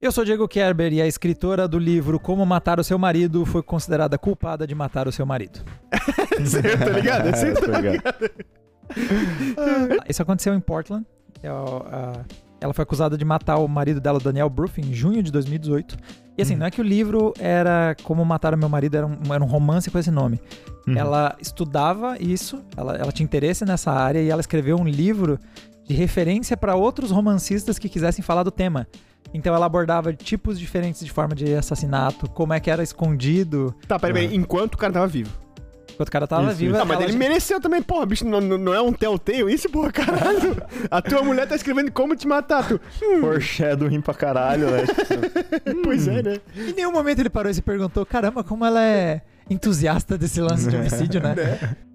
Eu sou Diego Kerber e a escritora do livro Como Matar o Seu Marido foi considerada culpada de matar o seu marido. Você tá ligado? Você É, tá ligado. ligado? Isso aconteceu em Portland. É, Ela foi acusada de matar o marido dela, Daniel Bruff, em junho de 2018. E assim, Uhum. não é que o livro era Como Matar o Meu Marido, era um, era um romance com esse nome. Uhum. Ela estudava isso, ela, ela tinha interesse nessa área e ela escreveu um livro de referência para outros romancistas que quisessem falar do tema. Então ela abordava tipos diferentes de forma de assassinato, como é que era escondido, Tá, peraí, peraí. Enquanto o cara tava vivo. enquanto o cara tava Isso, vivo. isso. Ah, mas ela ele já- mereceu também, porra, bicho, não, não é um telltale isso, porra, caralho. A tua mulher tá escrevendo como te matar, tu. Foreshadowing pra caralho, né? Pois é, né? Em nenhum momento ele parou e se perguntou, caramba, como ela é entusiasta desse lance de homicídio, né?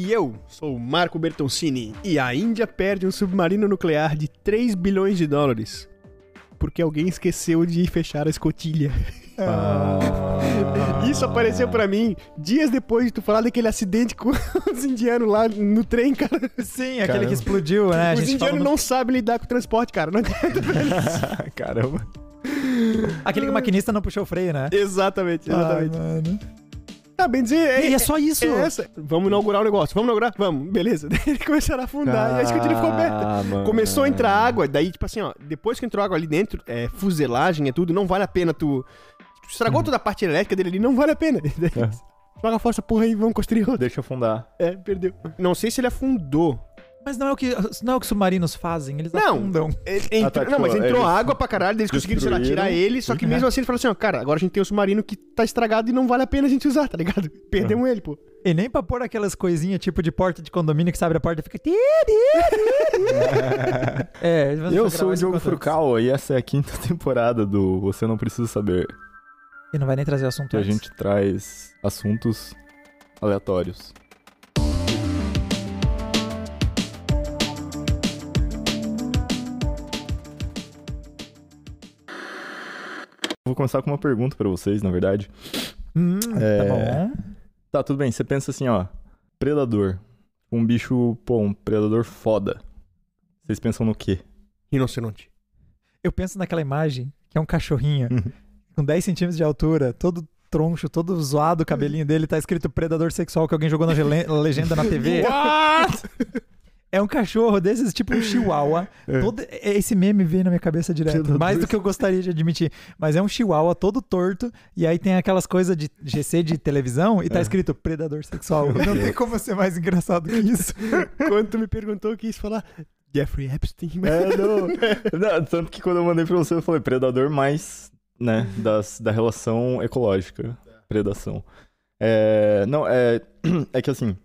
E eu sou o Marco Bertoncini e a Índia perde um submarino nuclear de 3 bilhões de dólares. Porque alguém esqueceu de fechar a escotilha. Ah. Isso apareceu pra mim dias depois de tu falar daquele acidente com os indianos lá no trem, cara. Sim, aquele Caramba. que explodiu, né? Os indianos no- não sabem lidar com o transporte, cara. Não adianta. Caramba. Aquele que o maquinista não puxou o freio, né? exatamente, exatamente. Ai, mano. Tá bem dizer. E é só isso. é essa. Vamos inaugurar o negócio. Vamos inaugurar? Vamos. Beleza. Daí eles começaram a afundar e a escotilha ficou aberta. Ah, mano. Começou a entrar água, daí, tipo assim, ó, depois que entrou água ali dentro, é, fuselagem, é tudo, não vale a pena tu. tu estragou toda a parte elétrica dele ali, não vale a pena. Daí, É. Joga fora essa porra aí, vamos construir outra. Deixa afundar. É, perdeu. Não sei se ele afundou. Mas não é o que, não é o que submarinos fazem, eles Não. afundam. Entrou- Ah, tá, não, mas tipo, entrou eles água pra caralho, eles conseguiram, sei lá, tirar ele, só que mesmo assim eles falaram assim, ó, cara, agora a gente tem um submarino que tá estragado e não vale a pena a gente usar, tá ligado? Perdemos ele, pô. E nem pra pôr aquelas coisinhas tipo de porta de condomínio que você abre a porta e fica. é, Eu sou o Diogo Frucal e essa é a quinta temporada do Você Não Precisa Saber. E não vai nem trazer o assunto Que a gente traz assuntos aleatórios. Vou começar com uma pergunta pra vocês, na verdade. Hum, É. Tá bom. Tá, tudo bem. Você pensa assim, ó. Predador. Um bicho, pô, um predador foda. Vocês pensam no quê? Rinoceronte. Eu penso naquela imagem que é um cachorrinho Uhum. com 10 centímetros de altura, todo troncho, todo zoado o cabelinho dele, tá escrito predador sexual que alguém jogou na legenda na TV. É um cachorro desses, tipo um chihuahua. É. Todo, esse meme veio na minha cabeça direto. Mais do que eu gostaria de admitir. Mas é um chihuahua todo torto. E aí tem aquelas coisas de GC de televisão e tá É. escrito predador sexual. Não tem como ser mais engraçado que isso. Quando tu me perguntou, eu quis falar Jeffrey Epstein. É, não. Não, Tanto que quando eu mandei pra você, eu falei predador mais, né, das, da relação ecológica. Predação. É, não, é, é que assim,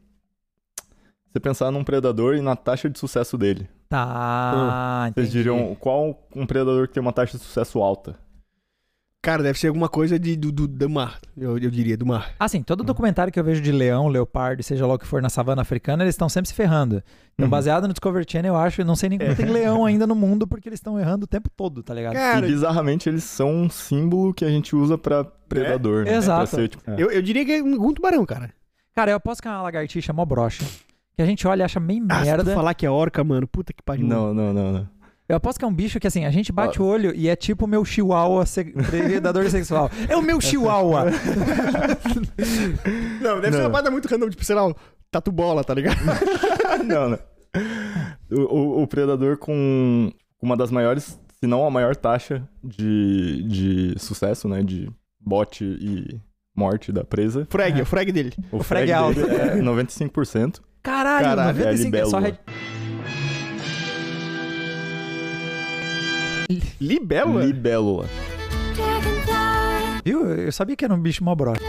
você pensar num predador e na taxa de sucesso dele. Tá, Vocês entendi. diriam qual um predador que tem uma taxa de sucesso alta? Cara, deve ser alguma coisa de, do, do, do mar. Eu, eu diria, do mar. Assim, todo documentário que eu vejo de leão, leopardo, seja lá o que for na savana africana, eles estão sempre se ferrando. Então, Uhum. baseado no Discovery Channel, eu acho, eu não sei nem como tem leão ainda no mundo, porque eles estão errando o tempo todo, tá ligado? Cara, e bizarramente eles são um símbolo que a gente usa pra predador, né? Exato. Pra ser, tipo, é. eu, eu diria que é um tubarão, cara. Cara, eu aposto que é uma lagartixa mó broxa. Que a gente olha e acha meio Ah, se tu merda. falar que é orca, mano, puta que pariu. Não, não, não, não. Eu aposto que é um bicho que, assim, a gente bate o olho e é tipo o meu chihuahua se... predador sexual. É o meu chihuahua! Não, deve ser Não. uma parada muito random, tipo, sei lá, tatu bola, tá ligado? não, não. O, o- o predador com uma das maiores, se não a maior taxa de, de sucesso, né? De bote e morte da presa. Frag, É. o frag dele. O, frag é alto. dele é 95%. Caralho, Caralho, 95 é só... libélula. red- Libélula? Libélula. Viu? Eu sabia que era um bicho mó broxa.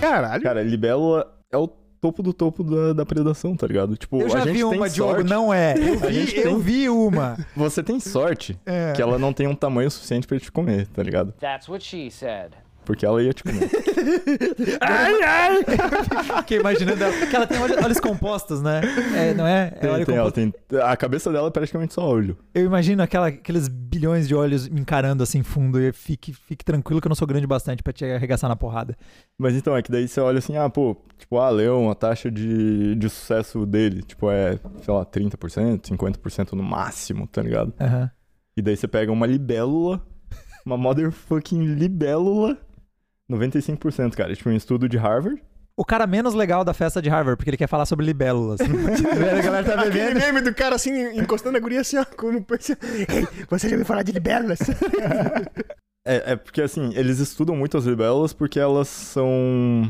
Caralho. Cara, libélula é o topo do topo da, da predação, tá ligado? Tipo, Eu a já gente vi tem uma, Diogo, sorte. não é. Eu vi, eu tem- vi uma. Você tem sorte É. que ela não tem um tamanho suficiente pra te comer, tá ligado? That's what she said. Porque ela ia te comer. Ai, ai. Fiquei imaginando ela. Que ela tem olhos, compostos, né? É, não é? É Tem- olho tem- ela tem- a cabeça dela é praticamente só olho. Eu imagino aquela, aqueles bilhões de olhos me encarando assim fundo. E fique, fique tranquilo que eu não sou grande bastante pra te arregaçar na porrada. Mas então, é que daí você olha assim, ah, pô, tipo, ah, leão, a taxa de, de sucesso dele, tipo, é, sei lá, 30%, 50% no máximo, tá ligado? Aham. E daí você pega uma libélula, uma motherfucking libélula, 95%, cara. Tipo, um estudo de Harvard. O cara menos legal da festa de Harvard, porque ele quer falar sobre libélulas. a galera tá Aquele bebendo. meme do cara assim, encostando a guria assim, ó, como pensa. Ei, você já ouviu falar de libélulas? É, é porque, assim, eles estudam muito as libélulas porque elas são...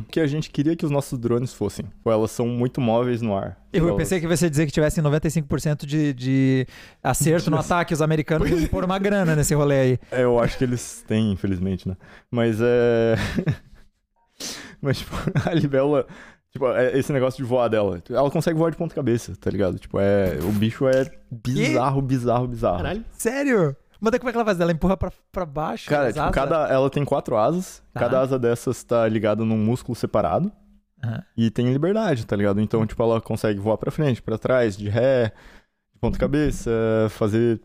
o que a gente queria que os nossos drones fossem. Ou elas são muito móveis no ar. Eu Elas- pensei que você ia dizer que tivesse 95% de, de acerto no ataque. Os americanos iam pôr uma grana nesse rolê aí. É, eu acho que eles têm, infelizmente, né? Mas é. Mas, tipo, a libélula. Tipo, é esse negócio de voar dela. Ela consegue voar de ponta cabeça, tá ligado? Tipo, é. O bicho é bizarro, bizarro, bizarro. Caralho. Sério? Mas daí como é que ela faz? Ela empurra pra, pra baixo? Cara, tipo, asas? cada. Ela tem quatro asas. Tá. Cada asa dessas tá ligada num músculo separado. Aham. E tem liberdade, tá ligado? Então, tipo, ela consegue voar pra frente, pra trás, de ré, de ponta cabeça, fazer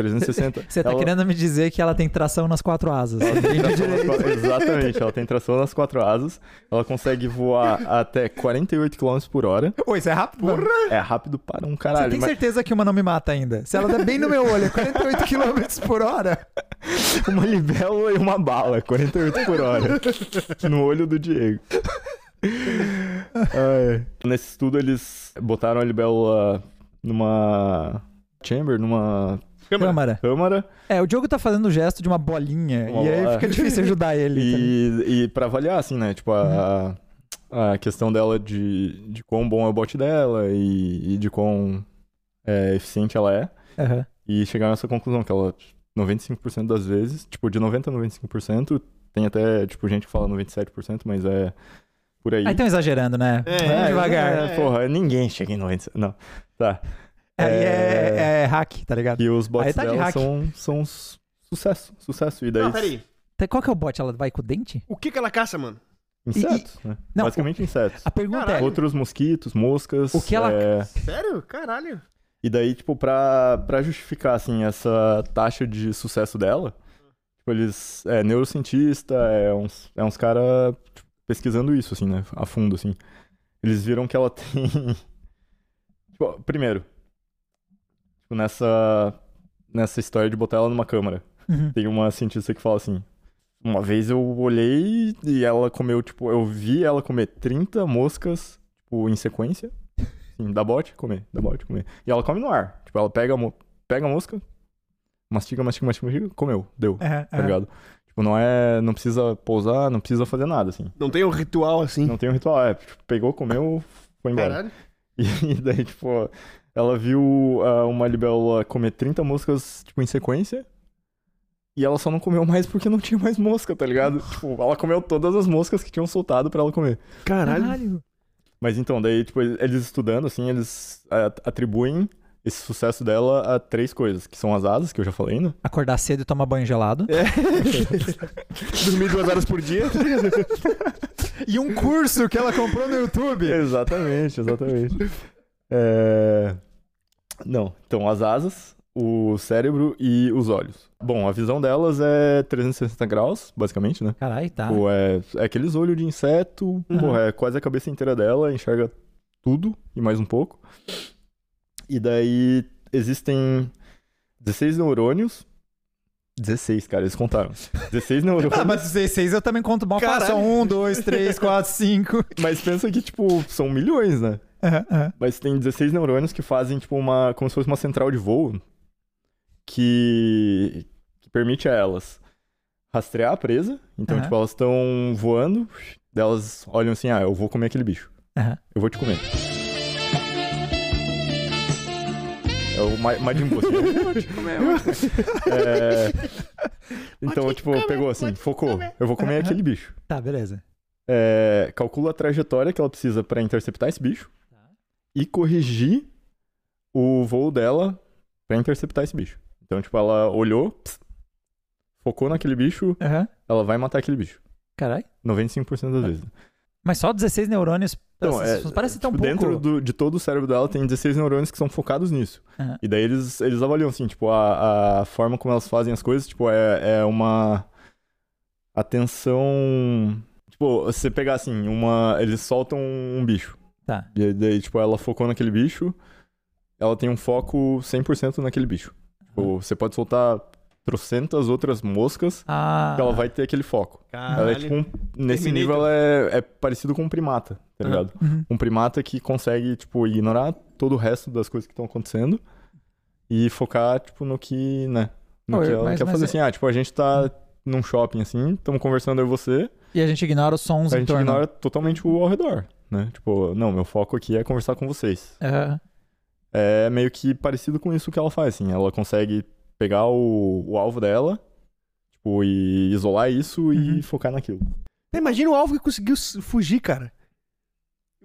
360. Você tá Ela- querendo me dizer que ela tem tração nas quatro asas. Ela tem tração nas quatro- Exatamente, ela tem tração nas quatro asas. Ela consegue voar até 48 km por hora. Pô, isso é rápido. mano. É rápido para um Você caralho. tem mas certeza que uma não me mata ainda? Se ela der bem no meu olho, é 48 km por hora. uma libélula e uma bala, 48 por hora. no olho do Diego. Ai. Nesse estudo, eles botaram a libélula numa chamber, numa Câmara. câmara. É, o Diogo tá fazendo o gesto de uma bolinha. Uma e aí bola. fica difícil ajudar ele. E, e pra avaliar, assim, né? Tipo, a, a questão dela de, de quão bom é o bot dela e, e de quão é, eficiente ela é. Aham. E chegaram nessa conclusão que ela, 95% das vezes, tipo, de 90% a 95%, tem até, tipo, gente que fala 97%, mas é por aí. Aí estão exagerando, né? É, é, devagar. É, porra, ninguém chega em 97%. Não, tá. Aí é, É. é hack, tá ligado? E os Aí bots tá de dela hack. são, são su- sucesso, sucesso. E daí, Não, peraí. Tá, Qual que é o bot? Ela vai com o dente? O que que ela caça, mano? insetos, né? Não, Basicamente insetos. A pergunta Caralho. é... Outros mosquitos, moscas. O que ela- é, Sério? Caralho. E daí, tipo, pra, pra justificar, assim, essa taxa de sucesso dela, tipo, eles... É neurocientista, é uns, é uns caras pesquisando isso, assim, né? A fundo, assim. Eles viram que ela tem... tipo, primeiro, tipo, nessa, nessa história de botar ela numa câmara, Uhum. tem uma cientista que fala assim... Uma vez eu olhei e ela comeu, tipo, eu vi ela comer 30 moscas, tipo, em sequência. Sim, dá bote, comer, dá bote, comer. E ela come no ar. Tipo, ela pega a, mo- pega a mosca, mastiga, mastiga, mastiga, mastiga, comeu, deu, Aham, tá ligado? Tipo, não é, não precisa pousar, não precisa fazer nada, assim. Não tem um ritual assim. Não tem um ritual, é, tipo, pegou, comeu, foi embora. Caralho. E daí, tipo, ela viu ah, uma libélula comer 30 moscas, tipo, em sequência. E ela só não comeu mais porque não tinha mais mosca, tá ligado? tipo, ela comeu todas as moscas que tinham soltado pra ela comer. Caralho. Caralho. Mas então, daí, tipo, eles estudando, assim, eles atribuem esse sucesso dela a três coisas, que são as asas, que eu já falei, né? Acordar cedo e tomar banho gelado. É. Dormir duas horas por dia. E um curso que ela comprou no YouTube. exatamente, exatamente. É... Não, então, as asas, o cérebro e os olhos. Bom, a visão delas é 360 graus, basicamente, né? Caralho, tá. Pô, é, é aqueles olhos de inseto, Uhum. porra, é quase a cabeça inteira dela, enxerga tudo e mais um pouco. E daí existem 16 neurônios. 16, cara, eles contaram. 16 neurônios. Ah, mas 16 eu também conto mal fácil. 1, 2, 3, 4, 5. Mas pensa que, tipo, são milhões, né? Mas tem 16 neurônios que fazem, tipo, uma. como se fosse uma central de voo que. que permite a elas rastrear a presa. Então, Aham. tipo, elas estão voando, elas olham assim, ah, eu vou comer aquele bicho. Eu vou te comer. É o Ma- Majin Buu, assim. Comer. É, Então, tipo, pegou assim, focou. Eu vou comer aquele bicho. Tá, beleza. É, calcula a trajetória que ela precisa pra interceptar esse bicho e corrigir o voo dela pra interceptar esse bicho. Então, tipo, ela olhou, pss, focou naquele bicho, Aham. ela vai matar aquele bicho. Caralho. 95% das vezes. Mas só 16 neurônios. Então, parece, é, parece tão tipo, pouco. Dentro do- de todo o cérebro dela tem 16 neurônios que são focados nisso. Aham. E daí eles, eles avaliam, assim, tipo, a, a forma como elas fazem as coisas, tipo, é, é uma atenção... Tipo, você pegar, assim, uma... Eles soltam um bicho. Tá. E daí, tipo, ela focou naquele bicho, ela tem um foco 100% naquele bicho. Tipo, Tipo, você pode soltar trocentas outras moscas Ah. que ela vai ter aquele foco. Ela é Caralho. tipo um, Nesse Terminator. nível, ela é, é parecido com um primata, tá ligado? Uhum. Um primata que consegue, tipo, ignorar todo o resto das coisas que estão acontecendo e focar, tipo, no que, né? No Pô, que ela mas- quer mas fazer é- assim. Ah, tipo, a gente tá num shopping, assim, estamos conversando eu e você, E a gente ignora os sons a em gente torno. ignora totalmente o ao redor, né? Tipo, não, meu foco aqui é conversar com vocês. É. É meio que parecido com isso que ela faz, assim. Ela consegue pegar o, o alvo dela, tipo, e isolar isso e Uhum. focar naquilo. Imagina o alvo que conseguiu fugir, cara.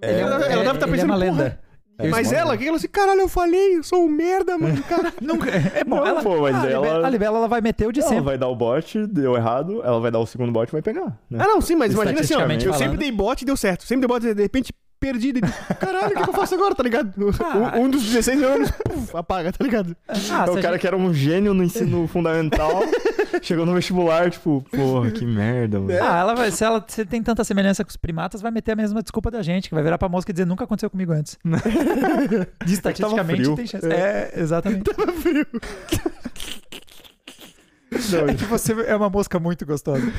É, ela, ela É, deve estar ele é pensando, uma porra, lenda. É, mas ela, o que ela assim, caralho, eu falei, eu sou um merda, mano, cara. Nunca. É bom. Não, ela, pô, mas a, ela- a Libela ela vai meter o de Ela sempre. vai dar o bot, deu errado, ela vai dar o segundo bot e vai pegar, né? Ah, não, sim, mas imagina assim, ó, eu sempre dei bot e deu certo. Sempre dei bot e de repente perdi. de- Caralho, o que, que eu faço agora, tá ligado? Ah. Um, um dos 16 anos, puf, apaga, tá ligado? Ah, É o cara gente- que era um gênio no ensino fundamental, chegou no vestibular, tipo, porra, que merda, mano. Ah, ela vai, se ela se tem tanta semelhança com os primatas, vai meter a mesma desculpa da gente, que vai virar pra mosca e dizer nunca aconteceu comigo antes. De estatisticamente tem chance. É, exatamente. Frio. É que você é uma mosca muito gostosa.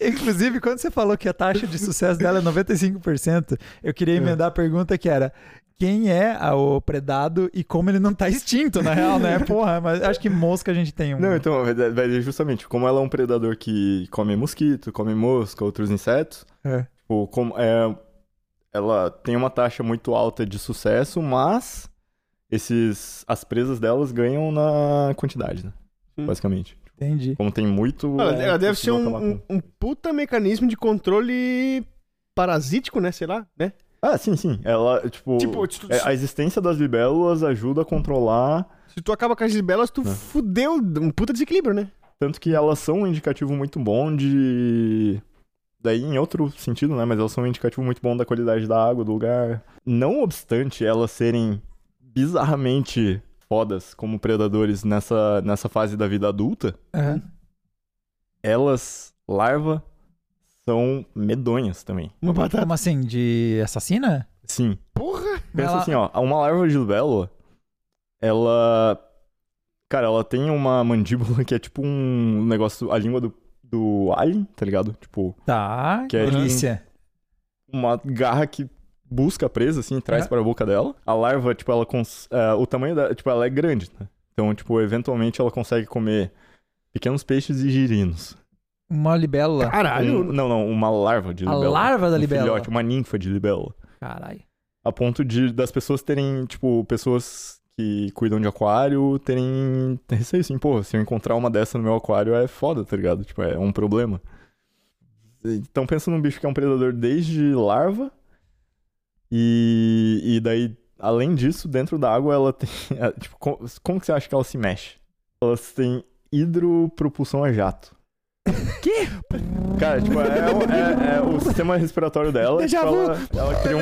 Inclusive, quando você falou que a taxa de sucesso dela é 95%, eu queria emendar a pergunta que era quem é a- o predado e como ele não tá extinto, na real, né? Porra, mas acho que mosca a gente tem um. Não, então, vai- justamente, como ela é um predador que come mosquito, come mosca, outros insetos, É. tipo, como, é, ela tem uma taxa muito alta de sucesso, mas esses, as presas delas ganham na quantidade, né? Hum. Basicamente. Entendi. Como tem muito. Ela, é ela deve ser um, um, um puta mecanismo de controle parasítico, né? Sei lá, né? Ah, sim, sim. Ela, tipo. Tipo, se tu, é, a existência das libélulas ajuda a controlar. se tu acaba com as libelas, tu É. fudeu um puta desequilíbrio, né? Tanto que elas são um indicativo muito bom de. Daí, em outro sentido, né? Mas elas são um indicativo muito bom da qualidade da água, do lugar. Não obstante elas serem bizarramente fodas como predadores nessa, nessa fase da vida adulta, Aham. elas, larva, são medonhas também. Uma batata. Como assim? De assassina? Sim. Porra! Pensa Ela- assim, ó, uma larva de libélula, ela. Cara, ela tem uma mandíbula que é tipo um negócio, a língua do, do alien, tá ligado? Tipo, Tá, Que é delícia. uma garra que busca presa, assim, e traz Aham. para a boca dela. A larva, tipo, ela cons... é, o tamanho da, tipo, ela é grande, né? Então, tipo, eventualmente ela consegue comer pequenos peixes e girinos. Uma libélula. Caralho! Um- não, não, uma larva de A libélula. larva da um libélula. filhote, uma ninfa de libélula. Caralho. A ponto de das pessoas terem, tipo, pessoas que cuidam de aquário terem receio assim, pô, se eu encontrar uma dessa no meu aquário é foda, tá ligado? Tipo, é um problema. Então pensa num bicho que é um predador desde larva e, e daí, além disso, dentro da água ela tem, tipo, como, como que você acha que ela se mexe? Elas têm hidropropulsão a jato. Quê? Cara, tipo, é, o- é- é o sistema respiratório dela. Tipo, ela, ela cria um,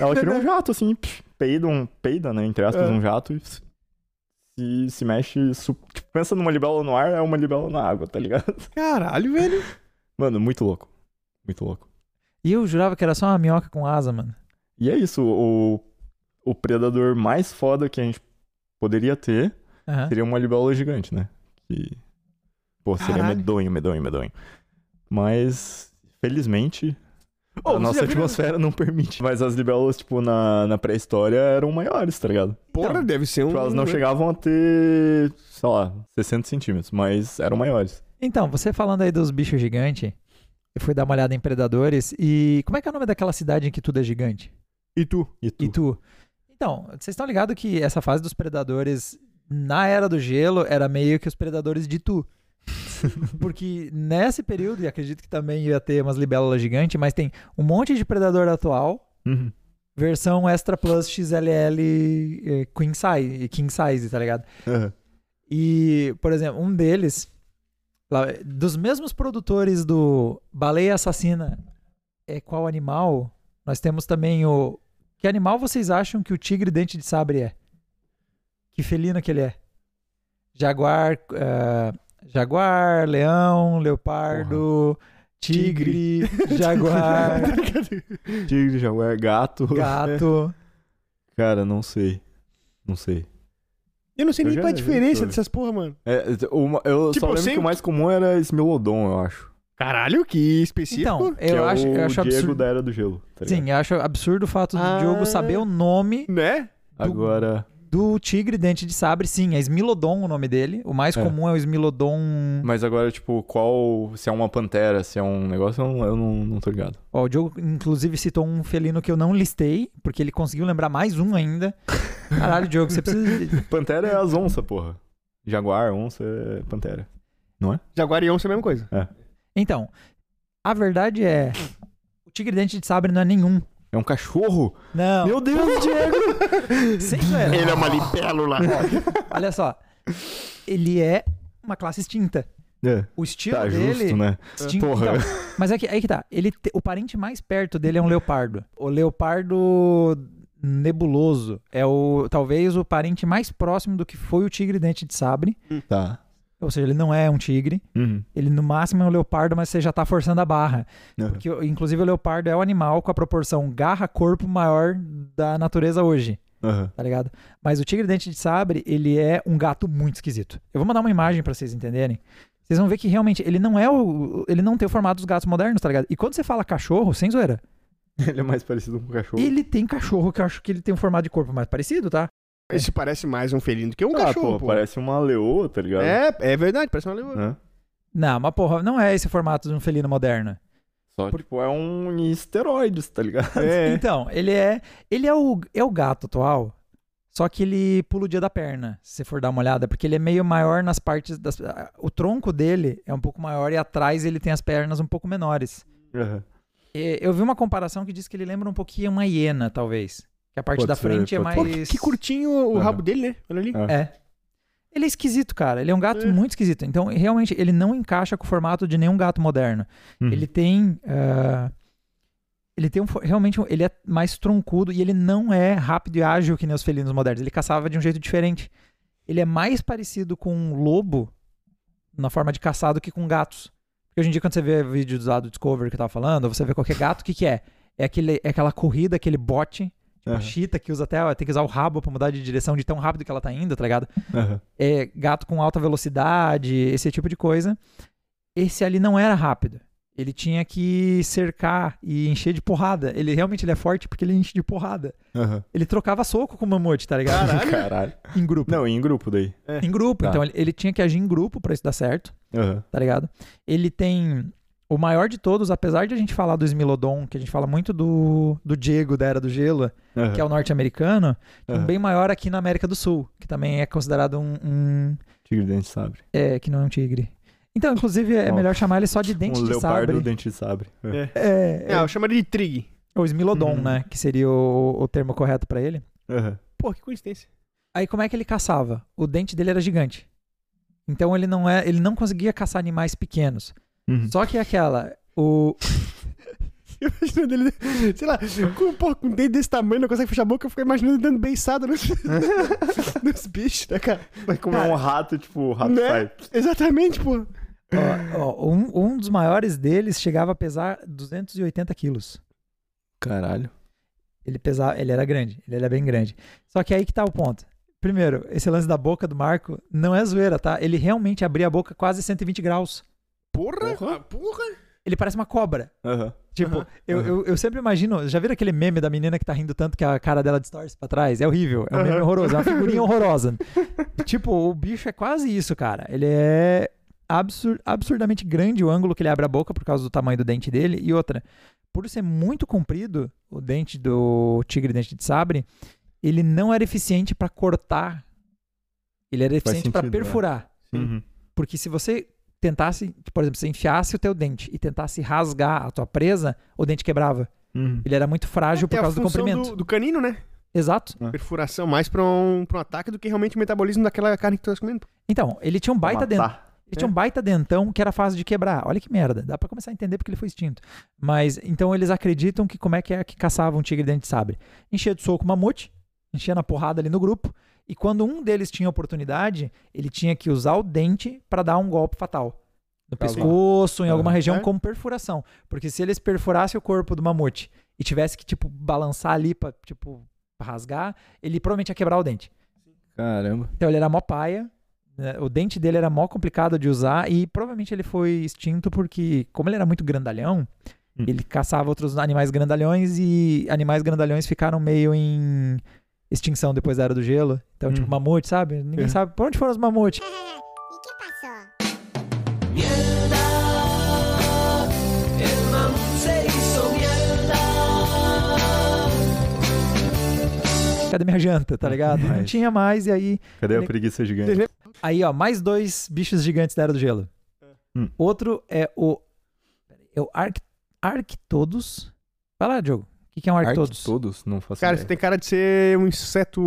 ela cria um jato, assim, peida, um, peida, né, entre aspas, É. um jato e se, se mexe. su- Tipo, pensa numa libélula no ar, é uma libélula na água, tá ligado? Caralho, velho. Mano, muito louco. Muito louco. E eu jurava que era só uma minhoca com asa, mano. E é isso, o, o predador mais foda que a gente poderia ter Aham. seria uma libélula gigante, né? Que, pô, seria Caralho. medonho, medonho, medonho. Mas, felizmente, Ô, a nossa já viu- atmosfera não permite. Mas as libélulas, tipo, na, na pré-história eram maiores, tá ligado? Porra, Então, deve ser um. Tipo, elas não chegavam a ter, sei lá, 60 centímetros, mas eram maiores. Então, você falando aí dos bichos gigantes, eu fui dar uma olhada em predadores e como é que é o nome daquela cidade em que tudo é gigante? E tu? E tu? Itu. Então, vocês estão ligados que essa fase dos predadores na era do gelo era meio que os predadores de Tu. Porque nesse período, e acredito que também ia ter umas libélulas gigantes, mas tem um monte de predador atual, Uhum. versão Extra Plus XLL eh, Queen Size, King Size, tá ligado? Aham. E, por exemplo, um deles, dos mesmos produtores do Baleia Assassina, é qual animal? Nós temos também o. Que animal vocês acham que o tigre dente de sabre é? Que felino que ele é? Jaguar, eh, jaguar, leão, leopardo, tigre, jaguar, Tigre, jaguar, gato. gato. Cara, não sei. Não sei. Eu não sei Eu nem qual é a diferença dessas porra, mano. É, uma- eu Tipo, só lembro sem- que o mais comum era Smilodon, eu acho. Caralho, que específico. Então, eu é acho, o eu acho Diego absurdo. da Era do Gelo. Tá? Sim, eu acho absurdo o fato do Ah. Diogo saber o nome né? Agora. Do tigre dente de sabre. Sim, é Smilodon o nome dele. O mais É. comum é o Smilodon. Mas agora, tipo, qual. Se é uma pantera, se é um negócio, eu não, eu não, não tô ligado. Ó, o Diogo, inclusive, citou um felino que eu não listei, porque ele conseguiu lembrar mais um ainda. Caralho, Diogo, você precisa. Pantera é as onças, porra. Jaguar, onça é pantera. Jaguar e onça é a mesma coisa. Então, a verdade é. O tigre dente de sabre não é nenhum. É um cachorro? Não. Meu Deus, Diego! Sem zoeira. Ele é uma libélula. Olha só. Ele é uma classe extinta. É, O estilo tá dele. justo, né? extinto- Porra. então, mas é que, aí que tá. Ele te- o parente mais perto dele é um leopardo. O leopardo nebuloso é o talvez o parente mais próximo do que foi o tigre dente de sabre. Tá. Ou seja, ele não é um tigre. Uhum. Ele no máximo é um leopardo, mas você já tá forçando a barra. Uhum. Porque, inclusive, o leopardo é o animal com a proporção garra-corpo maior da natureza hoje. Uhum. tá ligado? Mas o tigre dente de sabre, ele é um gato muito esquisito. Eu vou mandar uma imagem pra vocês entenderem. Vocês vão ver que realmente ele não é o. Ele não tem o formato dos gatos modernos, tá ligado? E quando você fala cachorro, sem zoeira, Ele é mais parecido com um cachorro. ele tem cachorro, que eu acho que ele tem um formato de corpo mais parecido, tá? Esse parece mais um felino do que um ah, cachorro, pô, pô. parece uma leoa, tá ligado? É, é verdade, parece uma leoa. Hã? Não, mas porra, não é esse formato de um felino moderno. Só, tipo, é um esteroides, tá ligado? É. Então, ele é. Ele é o, é o gato atual. Só que ele pula o dia da perna, se você for dar uma olhada, porque ele é meio maior nas partes das. O tronco dele é um pouco maior e atrás ele tem as pernas um pouco menores. Uhum. É, Eu vi uma comparação que diz que ele lembra um pouquinho uma hiena, talvez. Que a parte Pode da ser, frente é pode Pô, mais. que curtinho o rabo dele, né? Olha ali. Ah. É. Ele é esquisito, cara. Ele é um gato É. muito esquisito. Então, realmente, ele não encaixa com o formato de nenhum gato moderno. Uhum. Ele tem. ah, ele tem um. Realmente, um- ele é mais troncudo e ele não é rápido e ágil que nem os felinos modernos. Ele caçava de um jeito diferente. Ele é mais parecido com um lobo na forma de caçar do que com gatos. Porque hoje em dia, quando você vê vídeos lá do Discovery que eu tava falando, você vê qualquer gato, o que, que é? É, aquele, é aquela corrida, aquele bote, tipo Aham. chita que usa até. Tem que usar o rabo pra mudar de direção de tão rápido que ela tá indo, tá ligado? Aham. é, gato com alta velocidade, esse tipo de coisa. Esse ali não era rápido. Ele tinha que cercar e encher de porrada. Ele realmente ele é forte porque ele enche de porrada. Aham. Ele trocava soco com o mamute, tá ligado? Caralho. Caralho. Em grupo. Não, em grupo daí. Em grupo. Tá. Então ele, ele tinha que agir em grupo pra isso dar certo, tá ligado? Ele tem o maior de todos, apesar de a gente falar do Smilodon, que a gente fala muito do, do Diego da Era do Gelo, Aham. que é o norte-americano, tem um bem maior aqui na América do Sul, que também é considerado um- um Tigre dente de sabre. É, que não é um tigre. Então, inclusive, é melhor chamar ele só de dente um de leopardo sabre. dente de sabre. É. É. É, É, é, eu chamaria de trig. ou Smilodon, Uhum. né? Que seria o, o termo correto pra ele. Aham. Pô, que coincidência. Aí, como é que ele caçava? O dente dele era gigante. Então, ele não, é, ele não conseguia caçar animais pequenos. Uhum. Só que aquela... O, Imaginando ele, sei lá, com, pô, com um dente desse tamanho, não consegue fechar a boca, eu fico imaginando ele dando beiçada nos, nos bichos, né, cara? Vai comer Cara, um rato, tipo, o rato né? sai. Exatamente, pô. ó, ó, um, um dos maiores deles chegava a pesar 280 quilos. Caralho. Ele pesava, ele era grande, ele era bem grande. Só que aí que tá o ponto. Primeiro, esse lance da boca do Marco não é zoeira, tá? Ele realmente abria a boca quase 120 graus. Porra, Porra. ah, porra. Ele parece uma cobra. Aham. Tipo, Aham, eu, eu, eu sempre imagino. Já viram aquele meme da menina que tá rindo tanto que a cara dela distorce pra trás? É horrível. É um meme Aham. horroroso. É uma figurinha horrorosa. tipo, o bicho é quase isso, cara. Ele é absur- absurdamente grande o ângulo que ele abre a boca por causa do tamanho do dente dele. E outra, por ser muito comprido, o dente do tigre dente de sabre, ele não era eficiente pra cortar. Ele era eficiente pra sentido, é. perfurar. Uhum. Porque se você tentasse, por exemplo, você enfiasse o teu dente e tentasse rasgar a tua presa, o dente quebrava. Uhum. Ele era muito frágil por Tem a causa do comprimento. Do, do canino, né? Exato. É. Perfuração mais pra um, pra um ataque do que realmente o metabolismo daquela carne que tu tá comendo. Então, ele tinha um baita dentão. Ele tinha um baita dentão que era fácil de quebrar. Olha que merda. Dá pra começar a entender porque ele foi extinto. Mas, então eles acreditam que como é que é que caçavam um tigre dente de sabre? Enchia de soco o mamute, enchia na porrada ali no grupo, e quando um deles tinha oportunidade, ele tinha que usar o dente para dar um golpe fatal. No tá pra pescoço, lá. em alguma região, é. como perfuração. Porque se eles perfurassem o corpo do mamute e tivesse que, tipo, balançar ali pra, tipo, rasgar, ele provavelmente ia quebrar o dente. Caramba. Então ele era mó paia. Né? O dente dele era mó complicado de usar e provavelmente ele foi extinto porque, como ele era muito grandalhão, hum. ele caçava outros animais grandalhões e animais grandalhões ficaram meio em extinção depois da Era do Gelo. Então, Hum. tipo, mamute, sabe? Ninguém É. sabe por onde foram os mamutes. ¿Y qué pasó? Cadê minha janta, tá ligado? Não Mas- tinha mais e aí Cadê a preguiça gigante? Aí, ó, mais dois bichos gigantes da Era do Gelo. Hum. Outro é o. É o Arc... Arctodus. Vai lá, Diogo. O que, que é um Arctodus? Todos? Não faço Cara, ideia. você tem cara de ser um inseto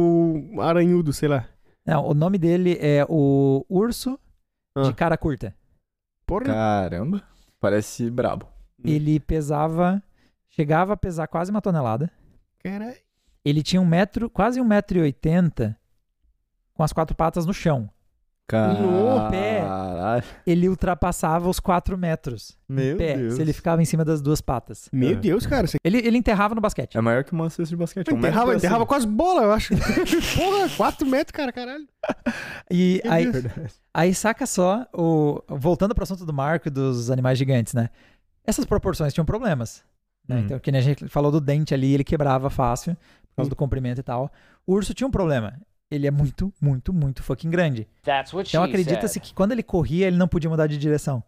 aranhudo, sei lá. Não, o nome dele é o urso de Ah. cara curta. Porra. Caramba. Parece brabo. Ele pesava. Chegava a pesar quase uma tonelada. Caralho. Ele tinha um metro, quase um metro e oitenta com as quatro patas no chão. Caralho. pé. Ele ultrapassava os quatro metros Meu pé, Deus. se ele ficava em cima das duas patas. Meu É. Deus, cara. Você Ele, ele enterrava no basquete. É maior que uma cesta de basquete. um enterrava, metro enterrava assim. com as bolas, eu acho. Porra, 4 metros, cara, caralho. E aí, Deus. Aí saca só, o... voltando pro assunto do Marco e dos animais gigantes, né? Essas proporções tinham problemas. Né? Uhum. Então, que nem a gente falou do dente ali, ele quebrava fácil, por causa do comprimento e tal. O urso tinha um problema. Ele é muito, muito, muito fucking grande. That's what she Então acredita-se que quando ele corria, ele não podia mudar de direção.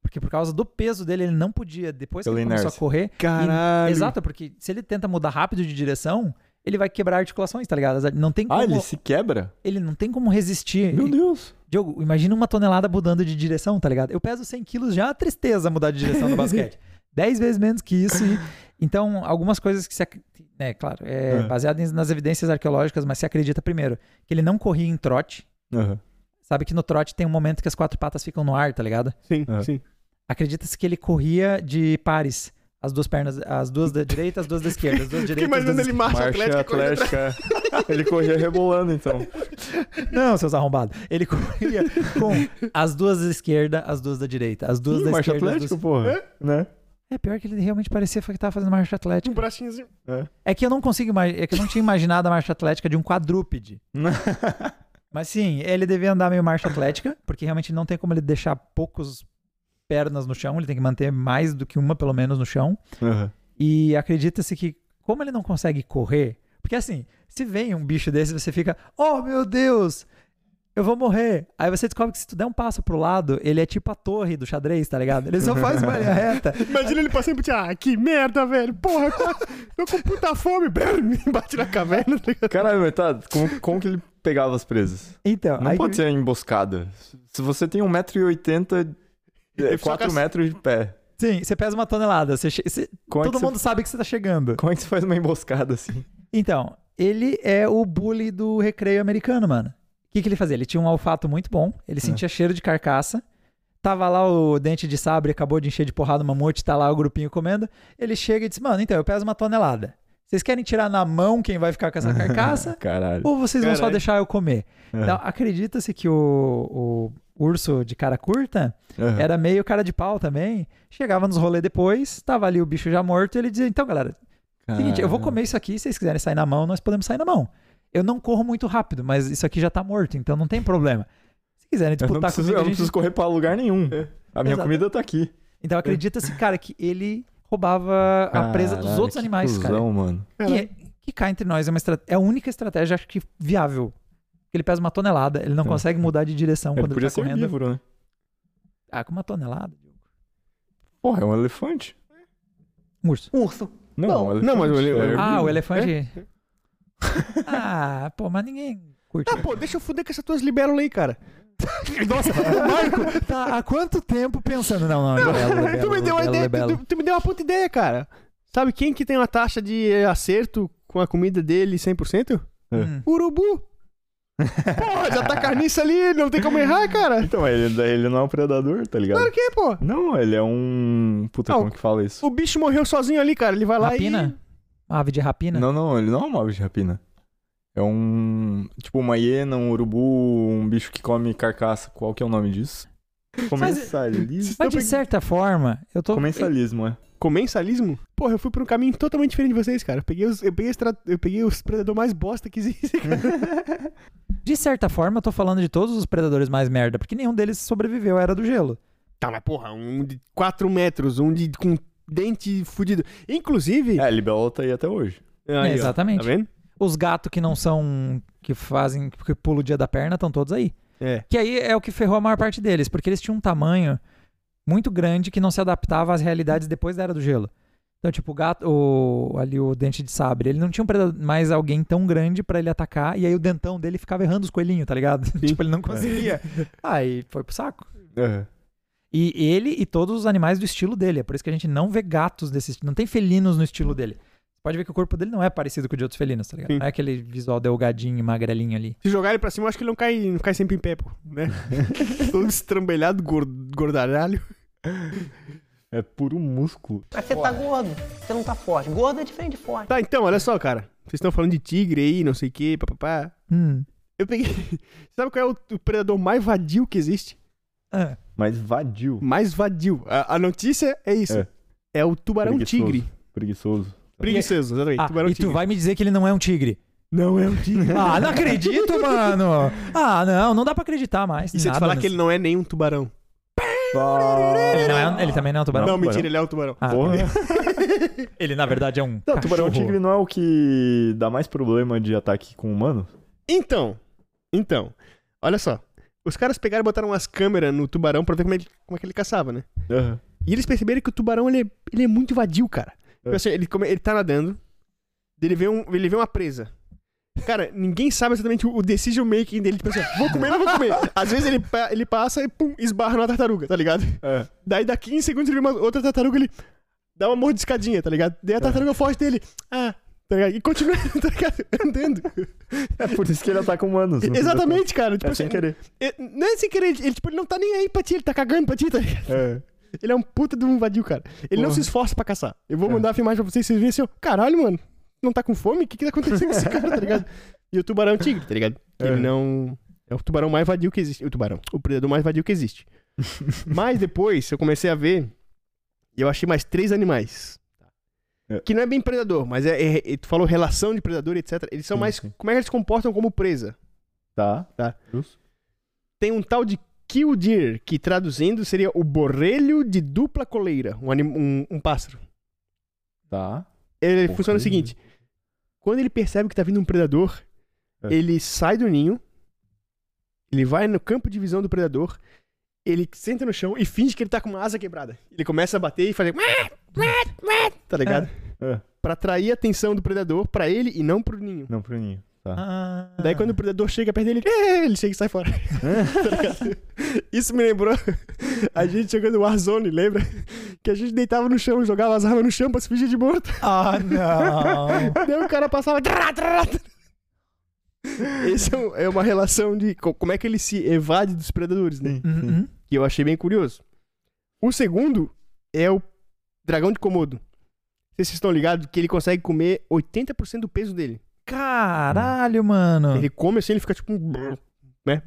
Porque por causa do peso dele, ele não podia, depois que ele começou a correr. e- Caralho. Exato, porque se ele tenta mudar rápido de direção, ele vai quebrar articulações, tá ligado? Não tem como, Ah, ele... ele se quebra? não tem como resistir. Meu Deus. Diogo, imagina uma tonelada mudando de direção, tá ligado? Eu peso 100 quilos, já é uma tristeza mudar de direção no basquete. 10 vezes menos que isso. e- Então, algumas coisas que se. É, claro, é, É. baseado em- nas evidências arqueológicas, mas se acredita primeiro que ele não corria em trote. Aham. Sabe que no trote tem um momento que as quatro patas ficam no ar, tá ligado? Sim, É. sim. Acredita-se que ele corria de pares. As duas pernas, as duas da direita, as duas da esquerda. As duas Fiquei direitas, as imaginando duas ele marcha, Marcha atlética. atlética. ele corria rebolando, então. Não, seus arrombados. Ele corria com as duas da esquerda, as duas da direita. As duas Ih, da marcha esquerda. as atlética, duas... porra. Né? É pior que ele realmente parecia que tava fazendo marcha atlética. Um bracinho assim. É que eu não consigo imaginar, é que eu não tinha imaginado a marcha atlética de um quadrúpede. Mas sim, ele devia andar meio marcha atlética, porque realmente não tem como ele deixar poucos pernas no chão, ele tem que manter mais do que uma pelo menos no chão. Aham. E acredita-se que como ele não consegue correr, porque assim, se vem um bicho desse, você fica, "Oh, meu Deus, eu vou morrer". Aí você descobre que se tu der um passo pro lado, ele é tipo a torre do xadrez, tá ligado? Ele só faz uma linha reta. Imagina ele passando por ah, que merda, velho. Porra, tô com puta fome. Me bate na caverna, tá ligado? Caralho, mas tá. Como, como que ele pegava as presas? Então, Não aí pode ser emboscada. Se você tem 1,80m, Ele só 4 caça- metros de pé. Sim, você pesa uma tonelada, você che- você- Como é todo que mundo sabe que você tá chegando. Você, como é que você faz uma emboscada assim? Então, ele é o bully do recreio americano, mano. O que, que ele fazia? Ele tinha um olfato muito bom, ele sentia cheiro de carcaça. Tava lá o dente de sabre, acabou de encher de porrada o mamute, tá lá o grupinho comendo. Ele chega e diz: Mano, então, eu peso uma tonelada. Vocês querem tirar na mão quem vai ficar com essa carcaça? Caralho. ou vocês vão só Caralho. deixar eu comer? Aham. Então, acredita-se que o, o urso de cara curta Aham. era meio cara de pau também. Chegava nos rolês depois, tava ali o bicho já morto, e ele dizia: Então, galera, Seguinte, eu vou Caralho. comer isso aqui, se vocês quiserem sair na mão, nós podemos sair na mão. Eu não corro muito rápido, mas isso aqui já tá morto, então não tem problema. Se quiserem Eu não disputar preciso, comigo, eu não gente... preciso correr pra lugar nenhum. A minha Exato. comida tá aqui. Então acredita-se, cara, que ele roubava a presa dos Caralho, outros que animais, cara. cuzão, mano. Que, é, que cá entre nós é, uma estra... é a única estratégia, acho que viável. Ele pesa uma tonelada, ele não Tá. consegue mudar de direção Ele quando ele tá correndo. herbívoro, né? Ah, com uma tonelada. Diogo. Porra, é um elefante. Um urso. Urso. Não, Não, é um elefante. não, mas o ele- é. Ah, o elefante. ah, pô, mas ninguém curte. Tá, pô, deixa eu fuder com essas tuas libélulas aí, cara. Nossa, o Marco tá há quanto tempo pensando? Não, não, libelo, libelo, tu me deu uma ideia, tu, tu me deu uma puta ideia, cara. Sabe quem que tem uma taxa de acerto com a comida dele 100%? Hum. Urubu. Porra, já tá carniça ali, não tem como errar, cara. Então, ele, ele não é um predador, tá ligado? Claro que é, pô. Não, ele é um. Puta, Ah, como que fala isso? O bicho morreu sozinho ali, cara. Ele vai lá Rapina? Uma ave de rapina? Não, não, ele não é uma ave de rapina. É um. Tipo, uma hiena, um urubu, um bicho que come carcaça. Qual que é o nome disso? Comensalismo. Mas de certa forma, eu tô. Comensalismo, é. Comensalismo? Porra, eu fui por um caminho totalmente diferente de vocês, cara. Eu peguei os, eu peguei os, tra- eu peguei os predador mais bosta que existem, cara. De certa forma, eu tô falando de todos os predadores mais merda, porque nenhum deles sobreviveu à era do gelo. Tá, mas porra, um de 4 metros, um de com dente fudido. Inclusive. É, a libélula tá aí até hoje. Aí, ó, exatamente. Tá vendo? Os gatos que não são. que fazem. que pulam o dia da perna, estão todos aí. É. Que aí é o que ferrou a maior parte deles, porque eles tinham um tamanho muito grande que não se adaptava às realidades depois da era do gelo. Então, tipo, o gato, o, ali o dente de sabre, ele não tinha um mais alguém tão grande pra ele atacar, e aí o dentão dele ficava errando os coelhinhos, tá ligado? tipo, ele não conseguia. Aí foi pro saco. É. E ele e todos os animais do estilo dele. É por isso que a gente não vê gatos desse estilo. Não tem felinos no estilo dele. Você pode ver que o corpo dele não é parecido com o de outros felinos, tá ligado? Sim. Não é aquele visual delgadinho e magrelinho ali. Se jogar ele pra cima, eu acho que ele não cai, não cai sempre em pé, pô. Né? Todo estrambelhado, gor- gordalhalho. É puro músculo. Mas você tá gordo, você não tá forte. Gordo é diferente de forte. Tá, então, olha só, cara. Vocês estão falando de tigre aí, não sei o que, papapá. Hum. Eu peguei. Sabe qual é o, o predador mais vadio que existe? Ah, Mas vadio. Mais vadio. A, a notícia é isso. É, É. o tubarão Preguiçoso. tigre. Preguiçoso. Preguiçoso, exatamente. Ah, tubarão e tigre. tu vai me dizer que ele não é um tigre. Não é um tigre. Ah, não acredito, mano. Ah, não, não dá pra acreditar mais. E se eu te falar nesse- que ele não é nenhum tubarão? Ele, não é- ele também não é um tubarão? não, tubarão? mentira, ele é um tubarão. Ah, Porra. ele na verdade é um. Não, tubarão tigre não é o que dá mais problema de ataque com humanos? Então, então, olha só. Os caras pegaram e botaram umas câmeras no tubarão pra ver como é que, como é que ele caçava, né? Aham. E eles perceberam que o tubarão, ele é, ele é muito vadio, cara. É. Tipo assim, ele, ele tá nadando, ele vê, um, ele vê uma presa. Cara, ninguém sabe exatamente o, decision making dele. Tipo assim, vou comer não vou comer? Às vezes ele, ele passa e pum, esbarra numa tartaruga, tá ligado? É. Daí daqui 15 segundos ele vê uma outra tartaruga, ele dá uma mordiscadinha, tá ligado? Daí a tartaruga foge dele. Ah, tá? E continua, tá ligado? Andando. É por isso que ele ataca humanos. Exatamente, cara. Tipo É sem assim, querer. é- não é sem querer, ele, tipo, ele não tá nem aí pra ti, ele tá cagando pra ti, tá ligado? É. Ele é um puta de um vadio, cara. Ele não se esforça pra caçar. Eu vou É. mandar a filmagem pra vocês, vocês verem assim, ó, caralho, mano, não tá com fome? O que que tá acontecendo com esse cara, tá ligado? E o tubarão é tigre, tá ligado? É. Ele não... É o tubarão mais vadio que existe. O tubarão. O predador mais vadio que existe. Mas depois, eu comecei a ver e eu achei mais três animais. É. Que não é bem predador, mas é, é- é- Tu falou relação de predador, etc. Eles são Sim, mais... sim. Como é que eles se comportam como presa? Tá. Tá. Justo. Tem um tal de killdeer, que traduzindo seria o borrelho de dupla coleira. Um, anim- um, um pássaro. Tá. Ele funciona o seguinte: quando ele percebe que tá vindo um predador, É. ele sai do ninho, ele vai no campo de visão do predador, ele senta no chão e finge que ele tá com uma asa quebrada. Ele começa a bater e fazer. Tá ligado? É. Pra atrair a atenção do predador pra ele e não pro ninho. Não pro ninho. Tá. Ah. Daí quando o predador chega perto dele, ele, "É", ele chega e sai fora. Tá? Isso me lembrou a gente jogando Warzone, lembra? Que a gente deitava no chão, jogava as armas no chão pra se fingir de morto. Ah, não. Daí o cara passava. Esse é, um- é uma relação de co- como é que ele se evade dos predadores, né? Uhum. Que eu achei bem curioso. O segundo é o dragão de Komodo. Sei se vocês estão ligados que ele consegue comer 80% do peso dele. Caralho, mano. Ele come assim, ele fica tipo. um Né?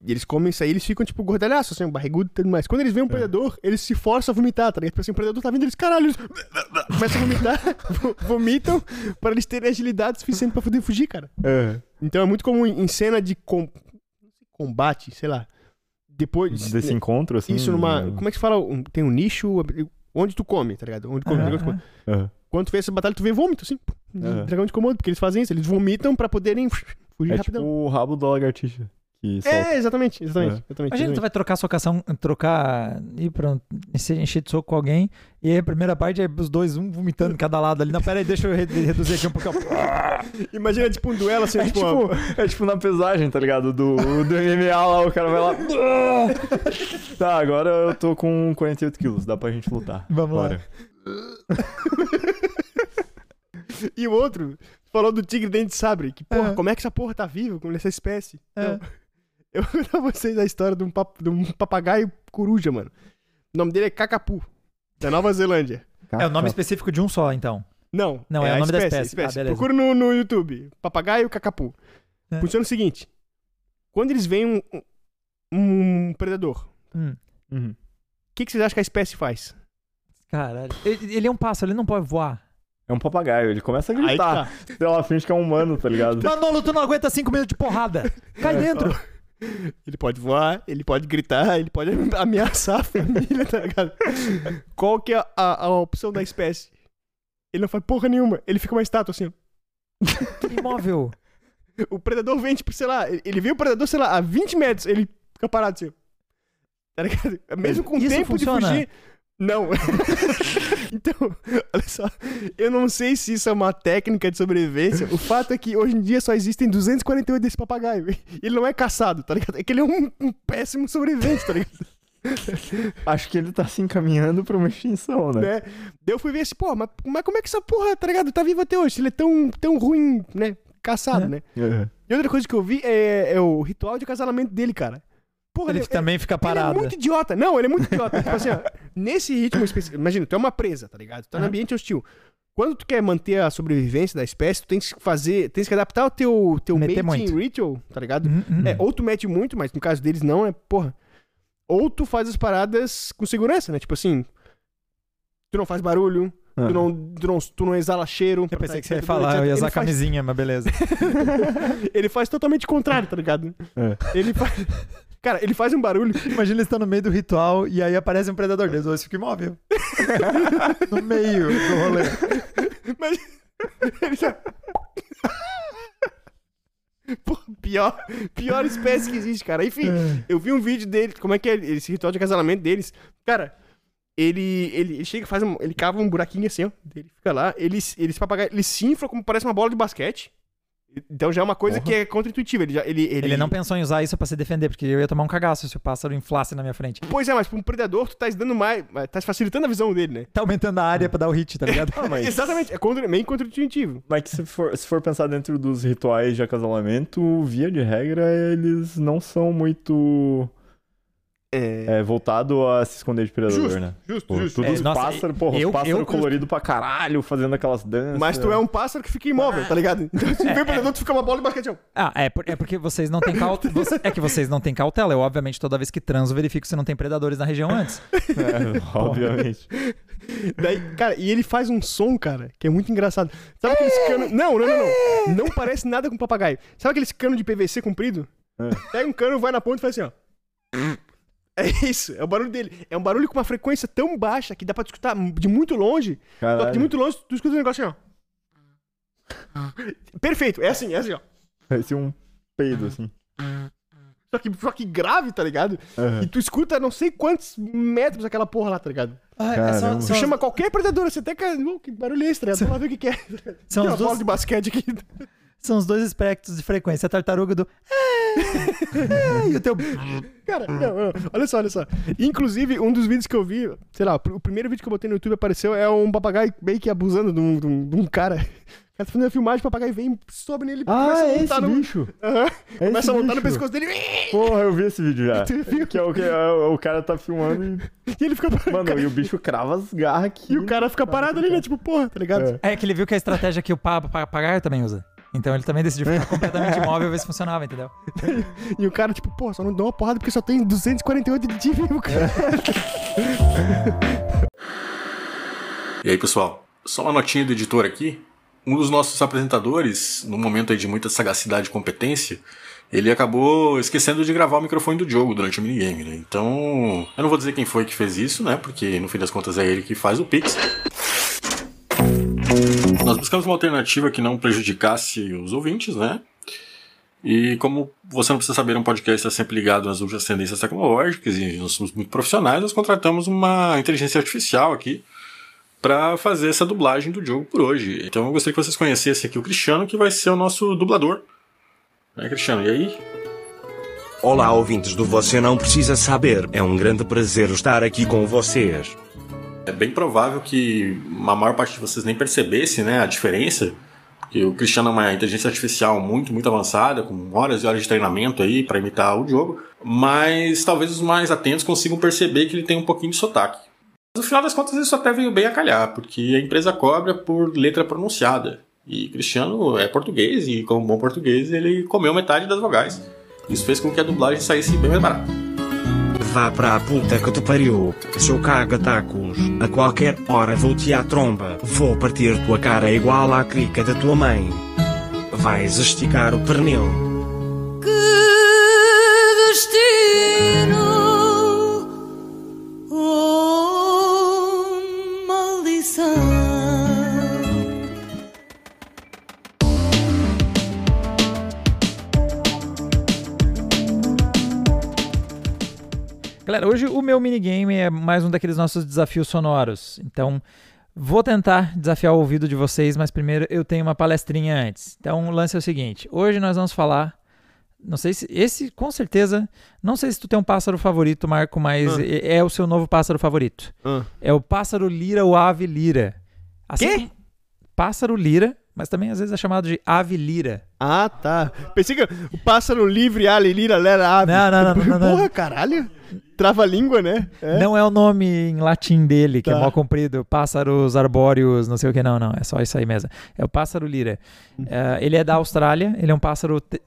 E eles comem isso aí, eles ficam tipo gordalhaço, assim, barrigudo e tudo mais. Quando eles veem um predador, eles se forçam a vomitar, tá ligado? Tipo assim, o predador tá vindo, eles, caralho, eles começam a vomitar, vo- vomitam para eles terem agilidade suficiente pra poder fugir, cara. É. Então é muito comum em cena de com- combate, sei lá. Depois. Desse encontro, assim. Isso numa. no- Como é que se fala? Um- Tem um nicho onde tu come, tá ligado? Onde come, onde tu come. Quando tu vê essa batalha, tu vê vômito, assim. Dragão de komodo, porque eles fazem isso. Eles vomitam pra poderem fugir É rapidão. tipo o rabo da lagartixa. Que solta. É, exatamente, exatamente. É. exatamente, Imagina, tu vai trocar socação, trocar, ir pra se encher de soco com alguém, e aí a primeira parte é os dois, um vomitando cada lado ali. Não, pera aí, deixa eu re- reduzir aqui um pouco. Imagina, tipo, um duelo assim, É tipo. tipo, é tipo na pesagem, tá ligado? Do, do MMA lá, o cara vai lá. tá, agora eu tô com 48 quilos, dá pra gente lutar. Vamos lá. Bora. E o outro falou do tigre dente de sabre. Que, porra, É. como é que essa porra tá viva com essa espécie? É. Então, eu vou contar pra vocês a história de um, pap- de um papagaio coruja, mano. O nome dele é Cacapu, da Nova Zelândia. É o nome específico de um só, então. Não, Não, é o a nome da espécie, espécie. espécie. Ah. Procura no, no YouTube. Papagaio Cacapu. É. Funciona o seguinte. Quando eles veem um, um- um predador, Hum. Uhum. O que, que vocês acham que a espécie faz? Caralho. Ele, ele é um pássaro, ele não pode voar. É um papagaio, ele começa a gritar. tá. Pela frente que é um humano, tá ligado? Manolo, tu não aguenta cinco minutos de porrada. Cai dentro. Ele pode voar, ele pode gritar, ele pode ameaçar a família, tá ligado? Qual que é a, a opção da espécie? Ele não faz porra nenhuma. Ele fica uma estátua assim. Imóvel. O predador vem, tipo, sei lá, ele- vê o predador, sei lá, a 20 metros, ele fica parado assim. Tá ligado? Mesmo com Isso tempo funciona? de fugir. Não. então, olha só. Eu não sei se isso é uma técnica de sobrevivência. O fato é que hoje em dia só existem 248 desse papagaio. E Ele não é caçado, tá ligado? É que ele é um, um péssimo sobrevivente, tá ligado? Acho que ele tá se encaminhando pra uma extinção, né? né? Daí eu fui ver assim, pô, mas, mas como é que essa porra, tá ligado? Tá vivo até hoje. Ele é tão, tão ruim, né? Caçado, É. né? Uhum. E outra coisa que eu vi é, é o ritual de acasalamento dele, cara. Porra, Ele ele, também fica ele é parado. muito idiota. Não, ele é muito idiota. tipo assim, ó, nesse ritmo específico. Imagina, tu é uma presa, tá ligado? Tu tá no Aham. ambiente hostil. Quando tu quer manter a sobrevivência da espécie, tu tens que fazer. Tens que adaptar o teu, teu Meter mating muito. ritual, tá ligado? Uhum, uhum. É, ou tu mete muito, mas no caso deles não, é porra. Ou tu faz as paradas com segurança, né? Tipo assim. Tu não faz barulho, tu, não, tu, não, tu não exala cheiro. Eu pensei que você ia etc. falar, eu ia usar faz, camisinha, mas beleza. ele faz totalmente o contrário, tá ligado? É. Ele faz. Cara, ele faz um barulho. Imagina eles estão no meio do ritual e aí aparece um predador deles. Eles ficam imóvel. no meio do rolê. Mas. Ele já... Pô, pior, pior espécie que existe, cara. Enfim, eu vi um vídeo dele, como é que é esse ritual de acasalamento deles. Cara, ele, ele, ele chega, faz um, ele cava um buraquinho assim, ó. Ele fica lá, ele, ele, esse papagaio, ele se infla como parece uma bola de basquete. Então já é uma coisa Porra. que é contra-intuitiva. Ele, já, ele, ele... Ele não pensou em usar isso pra se defender, porque eu ia tomar um cagaço se o pássaro inflasse na minha frente. Pois é, mas pra um predador, tu tá dando mais. Tá facilitando a visão dele, né? Tá aumentando a área pra dar o hit, tá ligado? Ah, mas, Exatamente, é contra, meio contra-intuitivo. mas que se for, se for pensar dentro dos rituais de acasalamento, via de regra, eles não são muito É. é, voltados a se esconder de predador, Justo, né? Justo, Pô, justo. Tudo É, os nossa, pássaros, porra, eu- os pássaros coloridos pra caralho, fazendo aquelas danças. Mas tu é um pássaro que fica imóvel, tá ligado? Então se vem o predador, tu fica uma bola de basquete. ó. Ah, é, por- é porque vocês não têm cautela. É que vocês não têm cautela. Eu, obviamente, toda vez que transo, verifico se não tem predadores na região antes. É, obviamente. Daí, cara, e ele faz um som, cara, que é muito engraçado. Sabe aqueles cano. Não, não, não, não. Não parece nada com papagaio. Sabe aqueles cano de PVC comprido? É. Pega um cano, vai na ponta e faz assim, ó. É isso, é o barulho dele. É um barulho com uma frequência tão baixa que dá pra tu escutar de muito longe. Só que Caralho. de muito longe tu escuta um negócio assim, ó. Perfeito, é assim, é assim, ó. Parece um peido, assim. Só que, só que grave, tá ligado? Aham. E tu escuta não sei quantos metros aquela porra lá, tá ligado? Ah, Caramba. Tu chama qualquer predador, você até que. "Oh, que barulho é esse, tá ligado? Vamos lá ver o que, que é. São Tem uma os bola dois- de basquete aqui. São os dois espectros de frequência. A tartaruga do. e o teu. Cara, não, não, olha só, olha só. Inclusive, um dos vídeos que eu vi, sei lá, o primeiro vídeo que eu botei no YouTube apareceu é um papagaio meio que abusando de um, de um- de um cara. O cara tá fazendo uma filmagem, o papagaio vem, sobe nele, Ah, começa a é esse montar no. bicho. Aham, É começa esse a montar no bicho. pescoço dele Porra, eu vi esse vídeo já. Que é o que é, o cara tá filmando e. e ele fica parado. Mano, e o bicho crava as garras aqui. E o cara fica parado ali, né? Tipo, porra, tá ligado? É. É que ele viu que a estratégia que o pa- pa- papagaio também usa. Então ele também decidiu ficar completamente imóvel e ver se funcionava, entendeu? E o cara, tipo, pô, só não dá uma porrada porque só tem 248 de vivo, cara. E aí, pessoal, só uma notinha do editor aqui. Um dos nossos apresentadores, num momento aí de muita sagacidade e competência, ele acabou esquecendo de gravar o microfone do jogo durante o minigame, né? Então, eu não vou dizer quem foi que fez isso, né? Porque no fim das contas é ele que faz o Pix. Nós buscamos uma alternativa que não prejudicasse os ouvintes, né? E como você não precisa saber, um podcast está sempre ligado às últimas tendências tecnológicas e nós somos muito profissionais, nós contratamos uma inteligência artificial aqui para fazer essa dublagem do jogo por hoje. Então eu gostaria que vocês conhecessem aqui o Cristiano, que vai ser o nosso dublador. Né, Cristiano? E aí? Olá, ouvintes do Você Não Precisa Saber. É um grande prazer estar aqui com vocês. É bem provável que a maior parte de vocês nem percebesse né, a diferença, porque o Cristiano é uma inteligência artificial muito, muito avançada, com horas e horas de treinamento aí para imitar o jogo, mas talvez os mais atentos consigam perceber que ele tem um pouquinho de sotaque. Mas no final das contas isso até veio bem a calhar, porque a empresa cobra por letra pronunciada. E Cristiano é português e, como bom português, ele comeu metade das vogais. Isso fez com que a dublagem saísse bem mais barata. Vá pra a puta que te pariu, seu caga-tacos. A qualquer hora vou-te à tromba. Vou partir tua cara igual à crica da tua mãe. Vais esticar o pernil. Que destino, Galera, hoje o meu minigame é mais um daqueles nossos desafios sonoros. Então, vou tentar desafiar o ouvido de vocês, mas primeiro eu tenho uma palestrinha antes. Então, o lance é o seguinte: hoje nós vamos falar. Não sei se. Esse, com certeza. Não sei se tu tem um pássaro favorito, Marco, mas Ah. é, é o seu novo pássaro favorito. Ah. É o pássaro lira ou ave lira. Assim Quê? Pássaro lira, mas também às vezes é chamado de ave lira. Ah, tá. Pensei que o pássaro livre, ali, lira, lera, ave. Não, não, não, não, não. Porra, caralho. Trava a língua, né? É. Não é o nome em latim dele, que é Tá. mó comprido, pássaros arbóreos, não sei o que, não, não, é só isso aí mesmo. É o pássaro lira. É, ele é da Austrália, ele é um pássaro. te-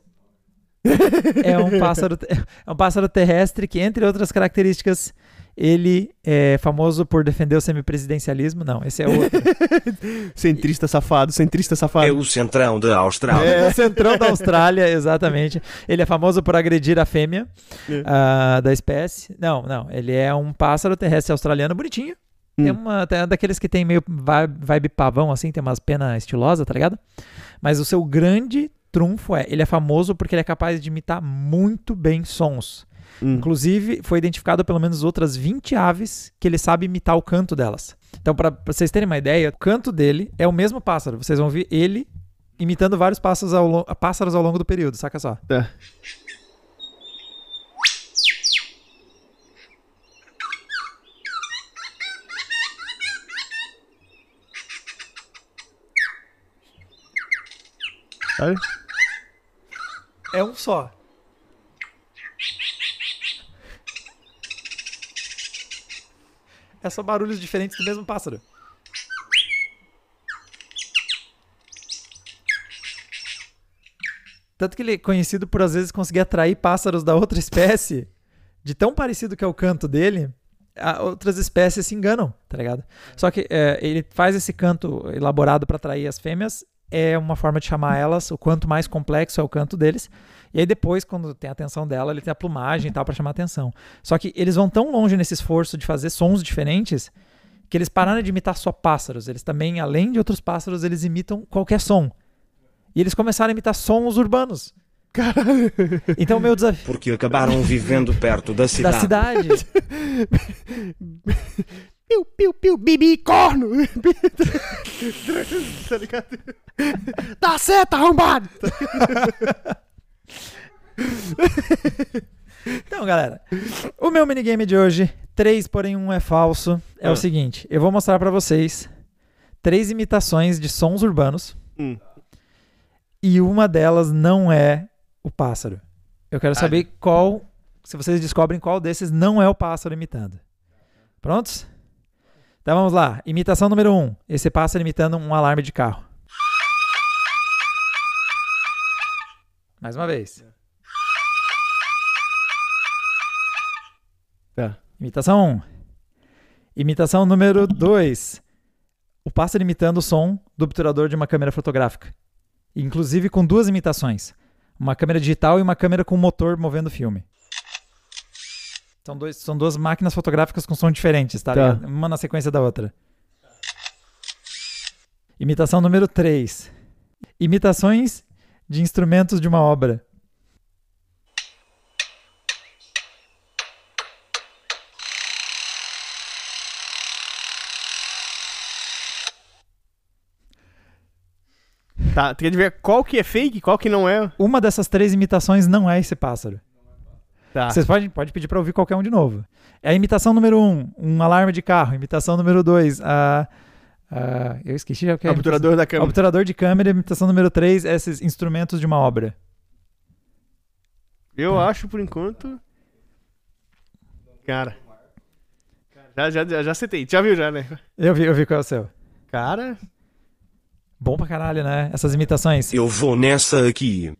é, um pássaro é um pássaro terrestre que, entre outras características, ele é famoso por defender o semipresidencialismo. Não, esse é outro. Centrista safado, centrista É safado. o centrão da Austrália. É o centrão da Austrália, exatamente. Ele é famoso por agredir a fêmea É. ah, da espécie. Não, não. Ele é um pássaro terrestre australiano bonitinho. Hum. Tem uma tem daqueles que tem meio vibe, vibe pavão, assim, tem umas penas estilosas, tá ligado? Mas o seu grande trunfo é, ele é famoso porque ele é capaz de imitar muito bem sons. Hum. Inclusive, foi identificado pelo menos outras 20 aves que ele sabe imitar o canto delas. Então, para vocês terem uma ideia, o canto dele é o mesmo pássaro. Vocês vão ver ele imitando vários pássaros ao, lo- pássaros ao longo do período, saca só. Tá. É um só. É só barulhos diferentes do mesmo pássaro. Tanto que ele é conhecido por às vezes conseguir atrair pássaros da outra espécie, de tão parecido que é o canto dele, outras espécies se enganam, tá ligado? Só que é, ele faz esse canto elaborado para atrair as fêmeas, é uma forma de chamar elas, o quanto mais complexo é o canto deles. E aí depois, quando tem a atenção dela, ele tem a plumagem e tal pra chamar atenção. Só que eles vão tão longe nesse esforço de fazer sons diferentes que eles pararam de imitar só pássaros. Eles também, além de outros pássaros, eles imitam qualquer som. E eles começaram a imitar sons urbanos. Caralho. Então o meu desafio Porque acabaram vivendo perto da da cidade. cidade Piu, piu, piu, bibi, corno. tá ligado? Tá certo, arrombado. Então, galera, o meu minigame de hoje, 3 porém um é falso, é Ah. o seguinte: eu vou mostrar pra vocês três imitações de sons urbanos Hum. e uma delas não é o pássaro. Eu quero Ah. saber qual, se vocês descobrem qual desses não é o pássaro imitando. Prontos? Então vamos lá. Imitação número 1. Um. Esse pássaro imitando um alarme de carro. Mais uma vez. Tá. Imitação 1. Imitação número 2. O pássaro imitando o som do obturador de uma câmera fotográfica. Inclusive com duas imitações. Uma câmera digital e uma câmera com motor movendo o filme. São, dois, são duas máquinas fotográficas com som diferentes, tá, Tá. Uma na sequência da outra. Imitação número 3. Imitações de instrumentos de uma obra. Tá, tem que ver qual que é fake, qual que não é. Uma dessas três imitações não é esse pássaro. Tá. Vocês podem pode pedir para ouvir qualquer um de novo. É a imitação número um, um alarme de carro. Imitação número dois, a, a- eu esqueci já o que é. Obturador da câmera. Obturador de câmera. Imitação número três, esses instrumentos de uma obra. Eu acho, por enquanto. Cara. Já, já, já, acertei. Já viu, já, né? Eu vi, eu vi qual é o seu. Cara. Bom pra caralho, né? Essas imitações. Eu vou nessa aqui.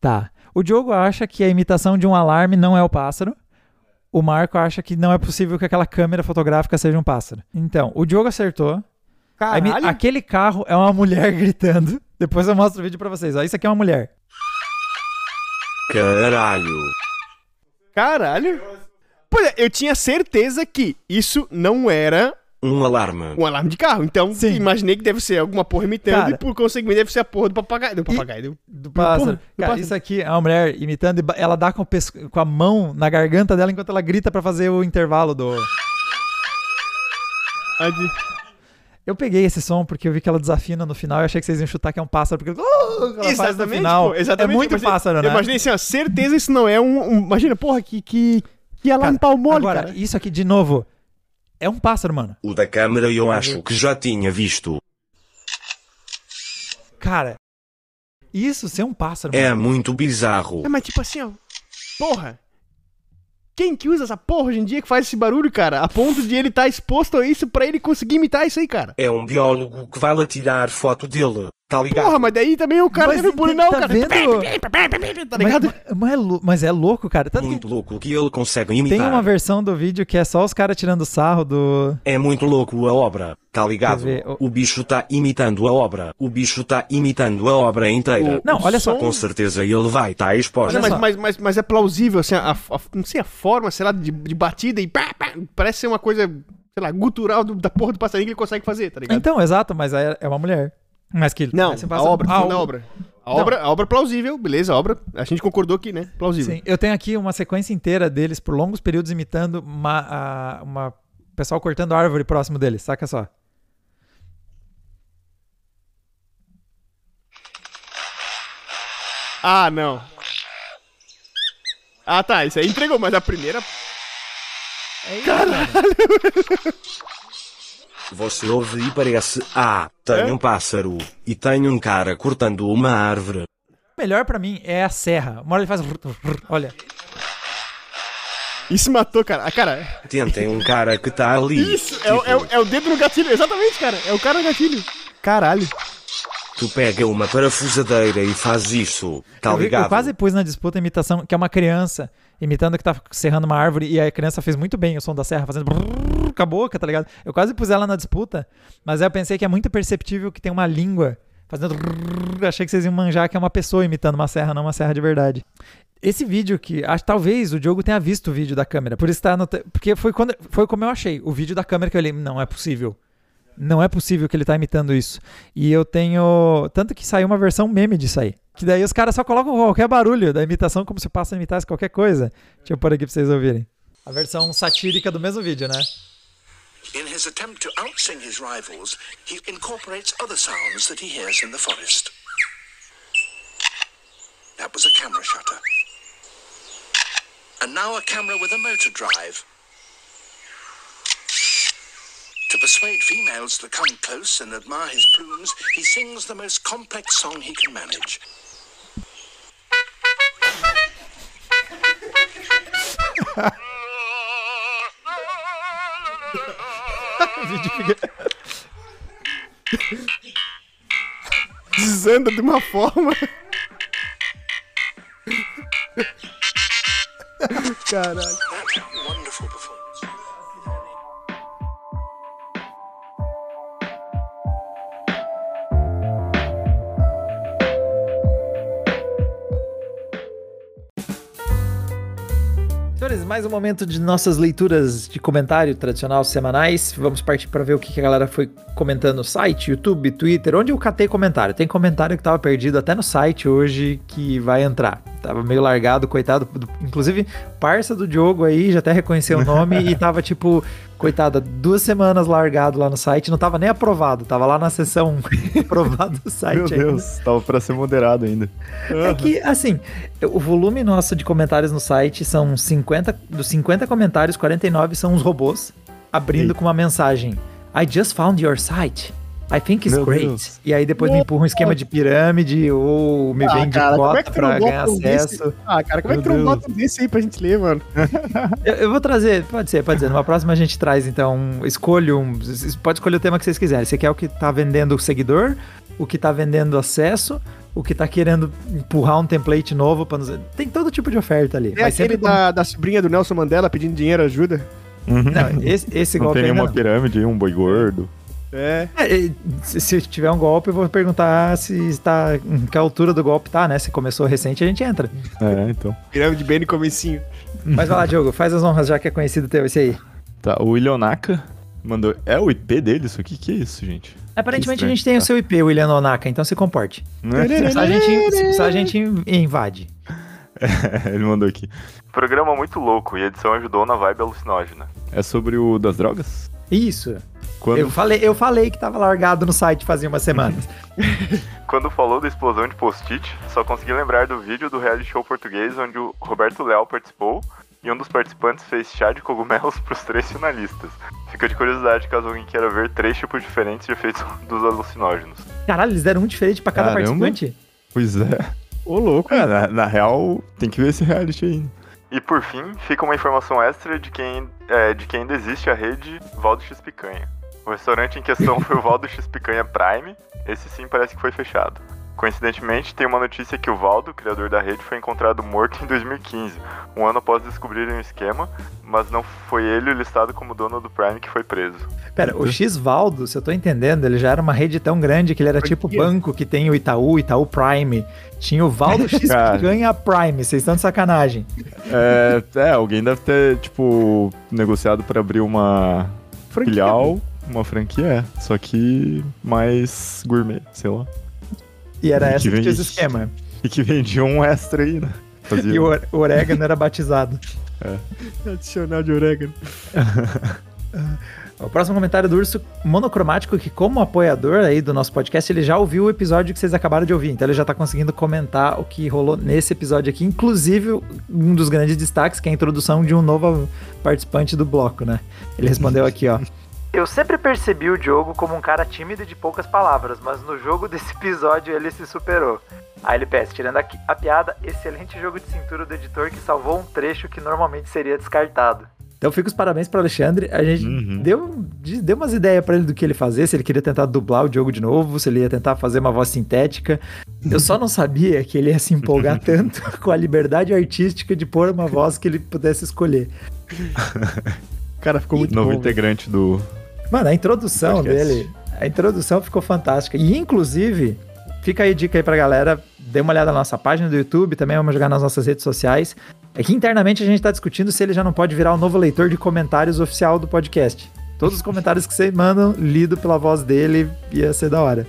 Tá. O Diogo acha que a imitação de um alarme não é o pássaro. o Marco acha que não é possível que aquela câmera fotográfica seja um pássaro. Então, o Diogo acertou. Aí Caralho. aquele carro é uma mulher gritando. Depois eu mostro o vídeo pra vocês. Ó, isso aqui é uma mulher. Caralho. Caralho. Pois é, eu tinha certeza que isso não era Um alarme. um alarme de carro. Então, Sim. imaginei que deve ser alguma porra imitando Cara. e, por conseguinte, deve ser a porra do papagaio. Do papagaio. do- Do pássaro. Porra, do Cara, pássaro. isso aqui é uma mulher imitando e ela dá com, pesco- com a mão na garganta dela enquanto ela grita pra fazer o intervalo do. De- Eu peguei esse som porque eu vi que ela desafina no final e achei que vocês iam chutar que é um pássaro, porque uh, no final. pô, exatamente. É muito Eu imaginei- pássaro, né? Eu imaginei assim, ó, certeza isso não é um... um- imagina, porra, que, que, que alarme pau mole, Agora, cara. isso aqui de novo é um pássaro, mano. O da câmera eu acho que já tinha visto. Cara, isso ser um pássaro, É mano. muito bizarro. É, mas tipo assim, ó, porra... Quem que usa essa porra hoje em dia que faz esse barulho, cara? A ponto de ele estar exposto a isso pra ele conseguir imitar isso aí, cara. É um biólogo que vai lá tirar foto dele. Tá ligado? Porra, mas daí também o cara Mas deve bullying, não, tá cara. vendo? Tá ligado? Mas, mas é lou- mas é louco, cara. Que Muito louco que ele consegue imitar. tem uma versão do vídeo que é só os caras tirando sarro do. É muito louco a obra, tá ligado? O- O bicho tá imitando a obra. O bicho tá imitando a obra inteira. Não, olha só. Com certeza ele vai estar exposto. Não, mas, mas, mas, mas é plausível, assim, a, a- não sei, a forma, sei lá, de, de batida e pá, pá, parece ser uma coisa, sei lá, gutural do- da porra do passarinho que ele consegue fazer, tá ligado? Então, exato, mas é, é uma mulher. Mas que não, um a obra, da o- obra. A obra, a obra é plausível, beleza, a obra, a gente concordou aqui, né, plausível. Sim, eu tenho aqui uma sequência inteira deles por longos períodos imitando uma, a- uma pessoal cortando árvore próximo deles, saca só. Ah, não. Ah, tá, isso aí entregou, mas a primeira... Você ouve e parece, ah, tem É? um pássaro e tem um cara cortando uma árvore. O melhor pra mim é a serra. Uma hora ele faz. Olha. Isso matou, cara. Ah, cara, Tentem um cara que tá ali. isso, é, o- é, o- é o dedo no gatilho, exatamente, cara, é o cara no gatilho. Caralho. Tu pega uma parafusadeira e faz isso, tá eu, ligado? eu quase pus na disputa a imitação, que é uma criança imitando que tá serrando uma árvore e a criança fez muito bem o som da serra, fazendo brrr com a boca, tá ligado? Eu quase pus ela na disputa, mas aí eu pensei que é muito perceptível que tem uma língua fazendo brrr, achei que vocês iam manjar que é uma pessoa imitando uma serra, não uma serra de verdade. Esse vídeo que, acho talvez o Diogo tenha visto o vídeo da câmera, por isso tá no, porque foi quando foi como eu achei, o vídeo da câmera que eu olhei, não é possível. Não é possível que ele tá imitando isso. E eu tenho. Tanto que saiu uma versão meme disso aí. Que daí os caras só colocam qualquer barulho da imitação como se o pássaro imitasse qualquer coisa. Deixa eu pôr aqui pra vocês ouvirem. A versão satírica do mesmo vídeo, né? In his attempt to outsing his rivals, he incorporates other sounds that he hears in the forest. That was a camera shutter. And now a camera with a motor drive. To persuade females to come close and admire his plumes, he sings the most complex song he can manage. Desanda de uma forma. Caralho. Mais um momento de nossas leituras de comentário tradicional semanais. Vamos partir para ver o que a galera foi comentando no site, YouTube, Twitter, onde eu catei comentário. Tem comentário que tava perdido até no site hoje que vai entrar. Tava meio largado, coitado. do- Inclusive, parça do Diogo aí já até reconheceu o nome e tava tipo, coitada, duas semanas largado lá no site, não tava nem aprovado, tava lá na seção aprovado do site. Meu ainda. Deus, tava pra ser moderado ainda. É que, assim, o volume nosso de comentários no site são 50. Dos 50 comentários, 49 são os robôs abrindo com uma mensagem: I just found your site. I think it's Meu great. Deus. E aí depois me empurra um esquema de pirâmide ou me Ah, vende cara, é cota tu não pra ganhar um desse? acesso. Ah, cara, como é que tu Meu não Deus. bota um desse aí pra gente ler, mano? Eu, eu vou trazer, pode ser, pode ser. Numa próxima a gente traz, então, escolho um. Pode escolher o tema que vocês quiserem. Você quer o que tá vendendo o seguidor? o que tá vendendo acesso, o que tá querendo empurrar um template novo para nos... Tem todo tipo de oferta ali. É aquele da, da sobrinha do Nelson Mandela pedindo dinheiro, ajuda. Uhum. Não, esse, esse Não golpe tem não. pirâmide, um boi gordo. É. É, se, tiver um golpe, eu vou perguntar se está em que altura do golpe tá, né? Se começou recente, a gente entra. É, então. Pirâmide bem no comecinho. Mas vai lá, Diogo, faz as honras já que é conhecido teu esse aí. Tá, o Ilionaka mandou. É o IP dele isso aqui? Que é isso, gente? Aparentemente a gente tem o seu IP, William Onaka, então se comporte. Não é? Se a gente, se a gente invade. Ele mandou aqui. Programa muito louco e a edição ajudou na vibe alucinógena. É sobre o das drogas? Isso. Quando, Eu falei, eu falei que tava largado no site fazia umas semanas. quando falou da explosão de post-it, só consegui lembrar do vídeo do reality show português onde o Roberto Leal participou e um dos participantes fez chá de cogumelos pros três finalistas. Fica de curiosidade caso alguém queira ver três tipos diferentes de efeitos dos alucinógenos. Caralho, eles deram um diferente pra cada Caramba. participante? Pois é. Ô, louco. É, na, na real, tem que ver esse reality aí. E por fim, fica uma informação extra de quem, é, de que ainda existe a rede Valdo X Picanha. O restaurante em questão foi o Valdo X Picanha Prime, esse sim parece que foi fechado. Coincidentemente, tem uma notícia que o Valdo, criador da rede, foi encontrado morto em 2015, um ano após descobrirem o esquema, mas não foi ele listado como dono do Prime que foi preso. Pera, o X-Valdo, se eu tô entendendo, ele já era uma rede tão grande que ele era tipo banco que tem o Itaú, Itaú Prime. Tinha o Valdo X que ganha Prime, vocês estão de sacanagem. É, é, alguém deve ter, tipo, negociado pra abrir uma Franquia. filial, uma franquia, é, só que mais gourmet, sei lá. E era Que essa que vem tinha esse isso. esquema. E que vendia um extra aí, né? Fazia- E o, or- o orégano era batizado. Adicional de orégano. O próximo comentário do Urso Monocromático, que como apoiador aí do nosso podcast, ele já ouviu o episódio que vocês acabaram de ouvir, então ele já tá conseguindo comentar o que rolou nesse episódio aqui, inclusive um dos grandes destaques, que é a introdução de um novo participante do bloco, né? Ele respondeu aqui, ó. Eu sempre percebi o Diogo como um cara tímido e de poucas palavras, mas no jogo desse episódio ele se superou. Aí ele peça, tirando a, a piada, excelente jogo de cintura do editor que salvou um trecho que normalmente seria descartado. Então fica os parabéns para Alexandre. A gente Uhum. deu, deu umas ideias para ele do que ele fazer, se ele queria tentar dublar o Diogo de novo, se ele ia tentar fazer uma voz sintética. Eu só não sabia que ele ia se empolgar tanto com a liberdade artística de pôr uma voz que ele pudesse escolher. Cara, ficou muito Novo bom. integrante do. Mano, a introdução Podcast. dele, a introdução ficou fantástica. E inclusive, fica aí a dica aí pra galera, dê uma olhada na nossa página do YouTube, também vamos jogar nas nossas redes sociais. É que internamente a gente tá discutindo se ele já não pode virar o novo leitor de comentários oficial do podcast. Todos os comentários que vocês mandam, lido pela voz dele, ia ser da hora.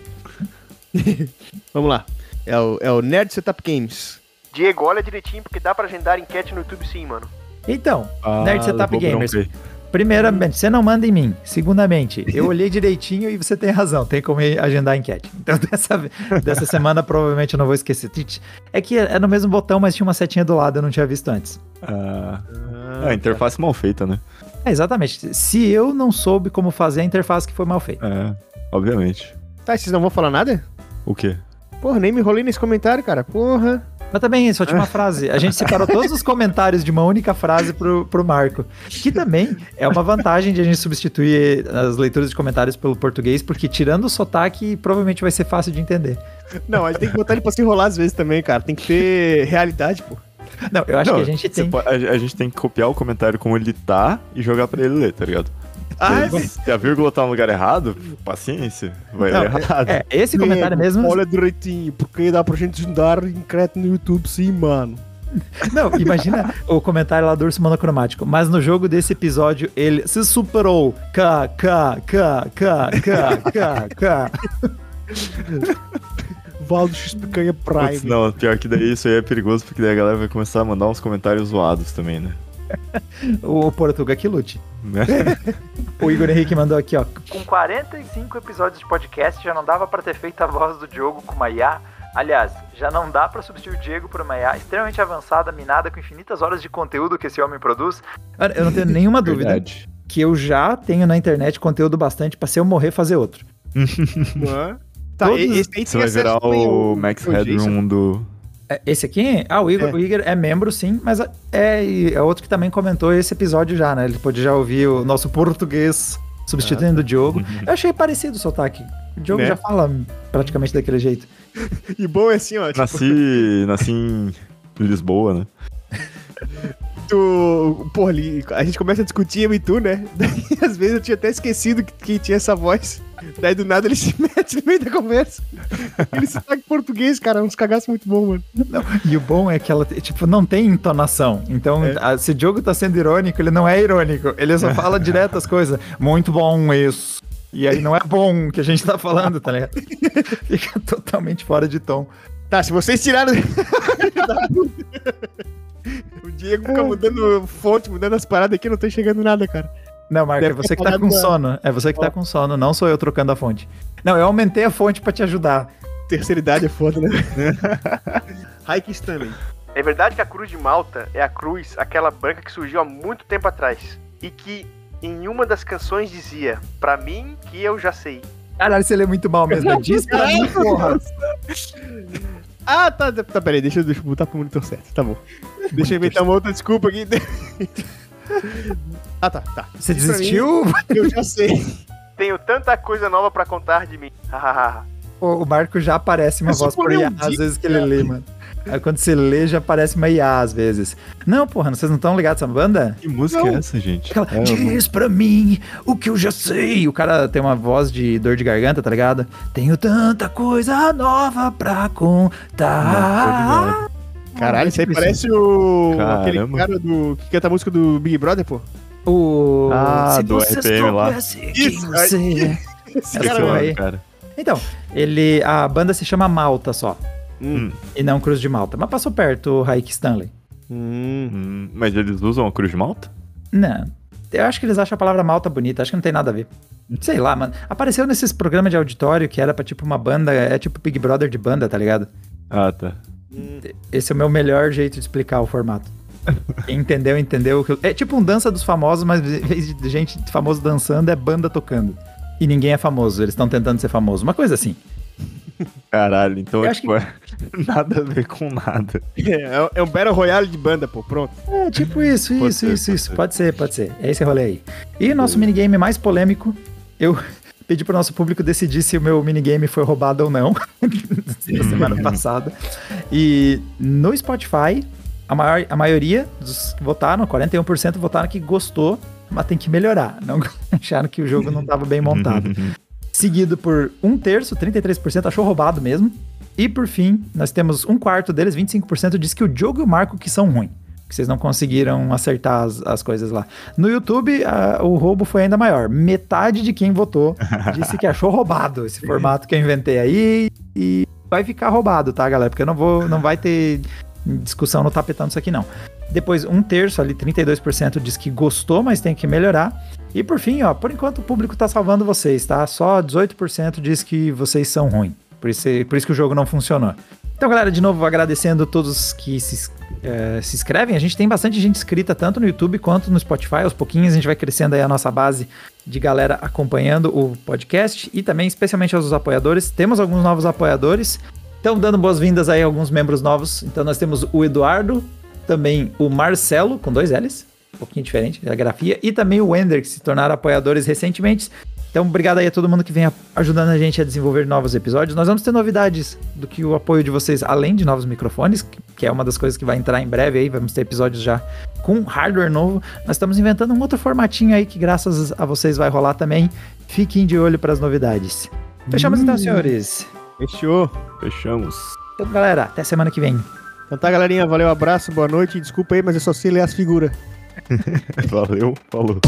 Vamos lá. É o, é o Nerd Setup Games. Diego, olha direitinho, porque dá pra agendar enquete no YouTube sim, mano. Então, Ah, Nerd Setup Gamers. Primeiramente, você não manda em mim. Segundamente, eu olhei direitinho e você tem razão, tem como agendar a enquete. Então, dessa, dessa semana, provavelmente eu não vou esquecer. É que é no mesmo botão, mas tinha uma setinha do lado, eu não tinha visto antes. Ah, é, a interface mal feita, né? É, exatamente. Se eu não soube como fazer a interface que foi mal feita. É, obviamente. Tá, vocês não vão falar nada? O quê? Porra, nem me enrolei nesse comentário, cara. Porra. Mas também, só tinha uma frase. A gente separou todos os comentários de uma única frase pro, pro Marco. Que também é uma vantagem de a gente substituir as leituras de comentários pelo português, porque tirando o sotaque, provavelmente vai ser fácil de entender. Não, a gente tem que botar ele pra se enrolar às vezes também, cara. Tem que ter realidade, pô. Não, eu acho Não, que a gente tem. pode- a, a gente tem que copiar o comentário como ele tá e jogar pra ele ler, tá ligado? Ah, Se- se a vírgula tá no lugar errado, paciência, vai Não, ler errado. É, esse comentário mesmo. Olha direitinho, porque dá pra gente dar increto no YouTube sim, mano. Não, imagina o comentário lá do Urso Monocromático. Mas no jogo desse episódio, ele se superou. K, K, K, K, K, K, K. Valdo X Picanha Prime. Putz, não, pior que daí isso aí é perigoso, porque daí a galera vai começar a mandar uns comentários zoados também, né? O Portuga que lute. Né? O Igor Henrique mandou aqui, ó. Com 45 episódios de podcast, já não dava pra ter feito a voz do Diogo com uma IA. Aliás, já não dá pra substituir o Diego por uma IA extremamente avançada, minada, com infinitas horas de conteúdo que esse homem produz. Mano, eu não tenho nenhuma dúvida Verdade. que eu já tenho na internet conteúdo bastante pra se eu morrer fazer outro. Tá, Todos- e- esse aí Você vai virar ao- o Max. Headroom do. É, Esse aqui? Ah, o Igor É. o Igor é membro, sim, mas é, e é outro que também comentou esse episódio já, né? Ele pode já ouvir o nosso português substituindo o Diogo. Eu achei parecido o sotaque. O Diogo Né? já fala praticamente daquele jeito. E bom é assim, ó. Tipo, Nasci, nasci em Lisboa, né? tu. Porra, ali, a gente começa a discutir eu e tu, né? Daí, às vezes eu tinha até esquecido que, que tinha essa voz. Daí do nada ele se mete no meio da conversa. Ele se em português, cara. Uns cagaços muito bom, mano. E o bom é que ela, tipo, não tem entonação. Então, É. a- se o Diogo tá sendo irônico, ele não é irônico. Ele só fala direto as coisas. Muito bom isso. E aí não é bom o que a gente tá falando, tá ligado? Fica totalmente fora de tom. Tá, se vocês tiraram. O Diego fica mudando fonte, mudando as paradas aqui, não tô enxergando nada, cara. Não, Marco, é Deve você ter que tá com da- sono. É você que tá com sono, não sou eu trocando a fonte. Não, eu aumentei a fonte pra te ajudar. Terceira idade é foda, né? Hike Stanley. É verdade que a cruz de Malta é a cruz, aquela branca que surgiu há muito tempo atrás. E que em uma das canções dizia, pra mim que eu já sei. Caralho, você lê muito mal mesmo. Diz pra mim, porra. Ah, tá, tá, tá, peraí, deixa, eu- deixa eu botar pro monitor certo, tá bom. Deixa eu inventar uma outra desculpa aqui. ah, tá, tá. Você Isso pra mim, desistiu? Eu já sei. Tenho tanta coisa nova pra contar de mim. O o Marco já aparece uma Eu voz por um às dia, vezes que ele lê, mano. Aí quando você lê, já aparece uma IA às vezes. Não, porra, vocês não estão ligados nessa banda? Que música é essa, gente? Aquela, É, eu não- diz pra mim o que eu já sei. O cara tem uma voz de dor de garganta, tá ligado? Tenho tanta coisa nova pra contar. Caralho, isso aí parece o. aquele Caramba. cara do. que canta a música do Big Brother, pô. O... Ah, Se do RPM lá. Isso, você é. Esse Essa cara, aí. cara. Então, ele. A banda se chama Malta só. Hum. E não Cruz de Malta. Mas passou perto o Raik Stanley. Hum. Hum, mas eles usam a cruz de malta? Não. Eu acho que eles acham a palavra malta bonita. Acho que não tem nada a ver. Sei lá, mano. Apareceu nesses programas de auditório que era pra tipo uma banda. É tipo Big Brother de banda, tá ligado? Ah, tá. Esse é o meu melhor jeito de explicar o formato. Quem entendeu, entendeu. que eu- É tipo um dança dos famosos, mas em vez de gente famoso dançando, é banda tocando. E ninguém é famoso, eles estão tentando ser famosos. Uma coisa assim. Caralho, então Eu acho tipo, é nada a ver com nada. É, é um Battle Royale de banda, pô, pronto. É, tipo isso, Pode isso, ser, isso, pode isso. ser. Pode ser, pode ser. É esse rolê aí. E o nosso minigame mais polêmico, eu pedi pro nosso público decidir se o meu minigame foi roubado ou não. na semana passada. E no Spotify, a, maior, a maioria dos que votaram, 41% votaram que gostou, mas tem que melhorar. Não acharam que o jogo não estava bem montado. Seguido por um terço, 33% achou roubado mesmo. E por fim, nós temos um quarto deles, 25%, diz que o Diogo e o Marco que são ruins. Que vocês não conseguiram acertar as, as coisas lá. No YouTube, a- o roubo foi ainda maior. Metade de quem votou disse que achou roubado esse formato que eu inventei aí. E vai ficar roubado, tá, galera? Porque eu não vou. Não vai ter discussão no tapetão disso aqui, não. Depois, um terço ali, 32% diz que gostou, mas tem que melhorar. E por fim, ó, por enquanto o público tá salvando vocês, tá? Só 18% diz que vocês são ruins. Por isso, por isso que o jogo não funcionou. Então, galera, de novo, agradecendo todos que se, eh, se inscrevem. A gente tem bastante gente inscrita, tanto no YouTube quanto no Spotify. Aos pouquinhos a gente vai crescendo aí a nossa base de galera acompanhando o podcast e também, especialmente aos apoiadores. Temos alguns novos apoiadores. Então, dando boas-vindas aí a alguns membros novos. Então, nós temos o Eduardo, também o Marcelo, com dois L's, um pouquinho diferente da grafia, e também o Wender, que se tornaram apoiadores recentemente. Então, obrigado aí a todo mundo que vem ajudando a gente a desenvolver novos episódios. Nós vamos ter novidades do que o apoio de vocês, além de novos microfones, que- é uma das coisas que vai entrar em breve aí. Vamos ter episódios já com hardware novo. Nós estamos inventando um outro formatinho aí que, graças a vocês, vai rolar também. Fiquem de olho para as novidades. Fechamos então, senhores. Fechou. Fechamos. Então, galera, até semana que vem. Então tá, galerinha. Valeu, abraço, boa noite. Desculpa aí, mas eu só sei ler as figuras. Valeu, falou.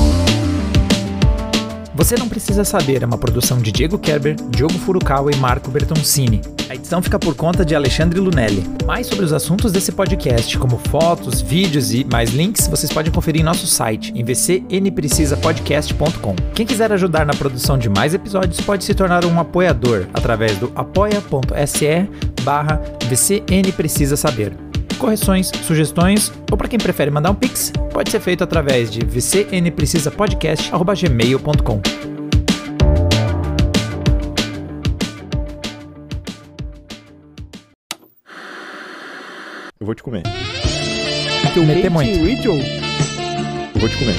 Você não precisa saber é uma produção de Diego Kerber, Diogo Furukawa e Marco Bertoncini. A edição fica por conta de Alexandre Lunelli. Mais sobre os assuntos desse podcast, como fotos, vídeos e mais links, vocês podem conferir em nosso site, em vcnprecisapodcast.com. Quem quiser ajudar na produção de mais episódios pode se tornar um apoiador através do apoia.se barra VCNPrecisa Saber. Correções, sugestões ou para quem prefere mandar um pix, pode ser feito através de vcnprecisapodcast.gmail.com. Eu vou te comer. Teu Meter mating muito. ritual? Eu vou te comer.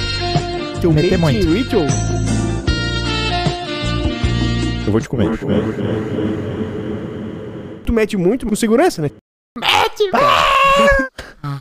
Teu Meter mating muito. ritual? Eu vou te comer. Tu mete muito com segurança, né?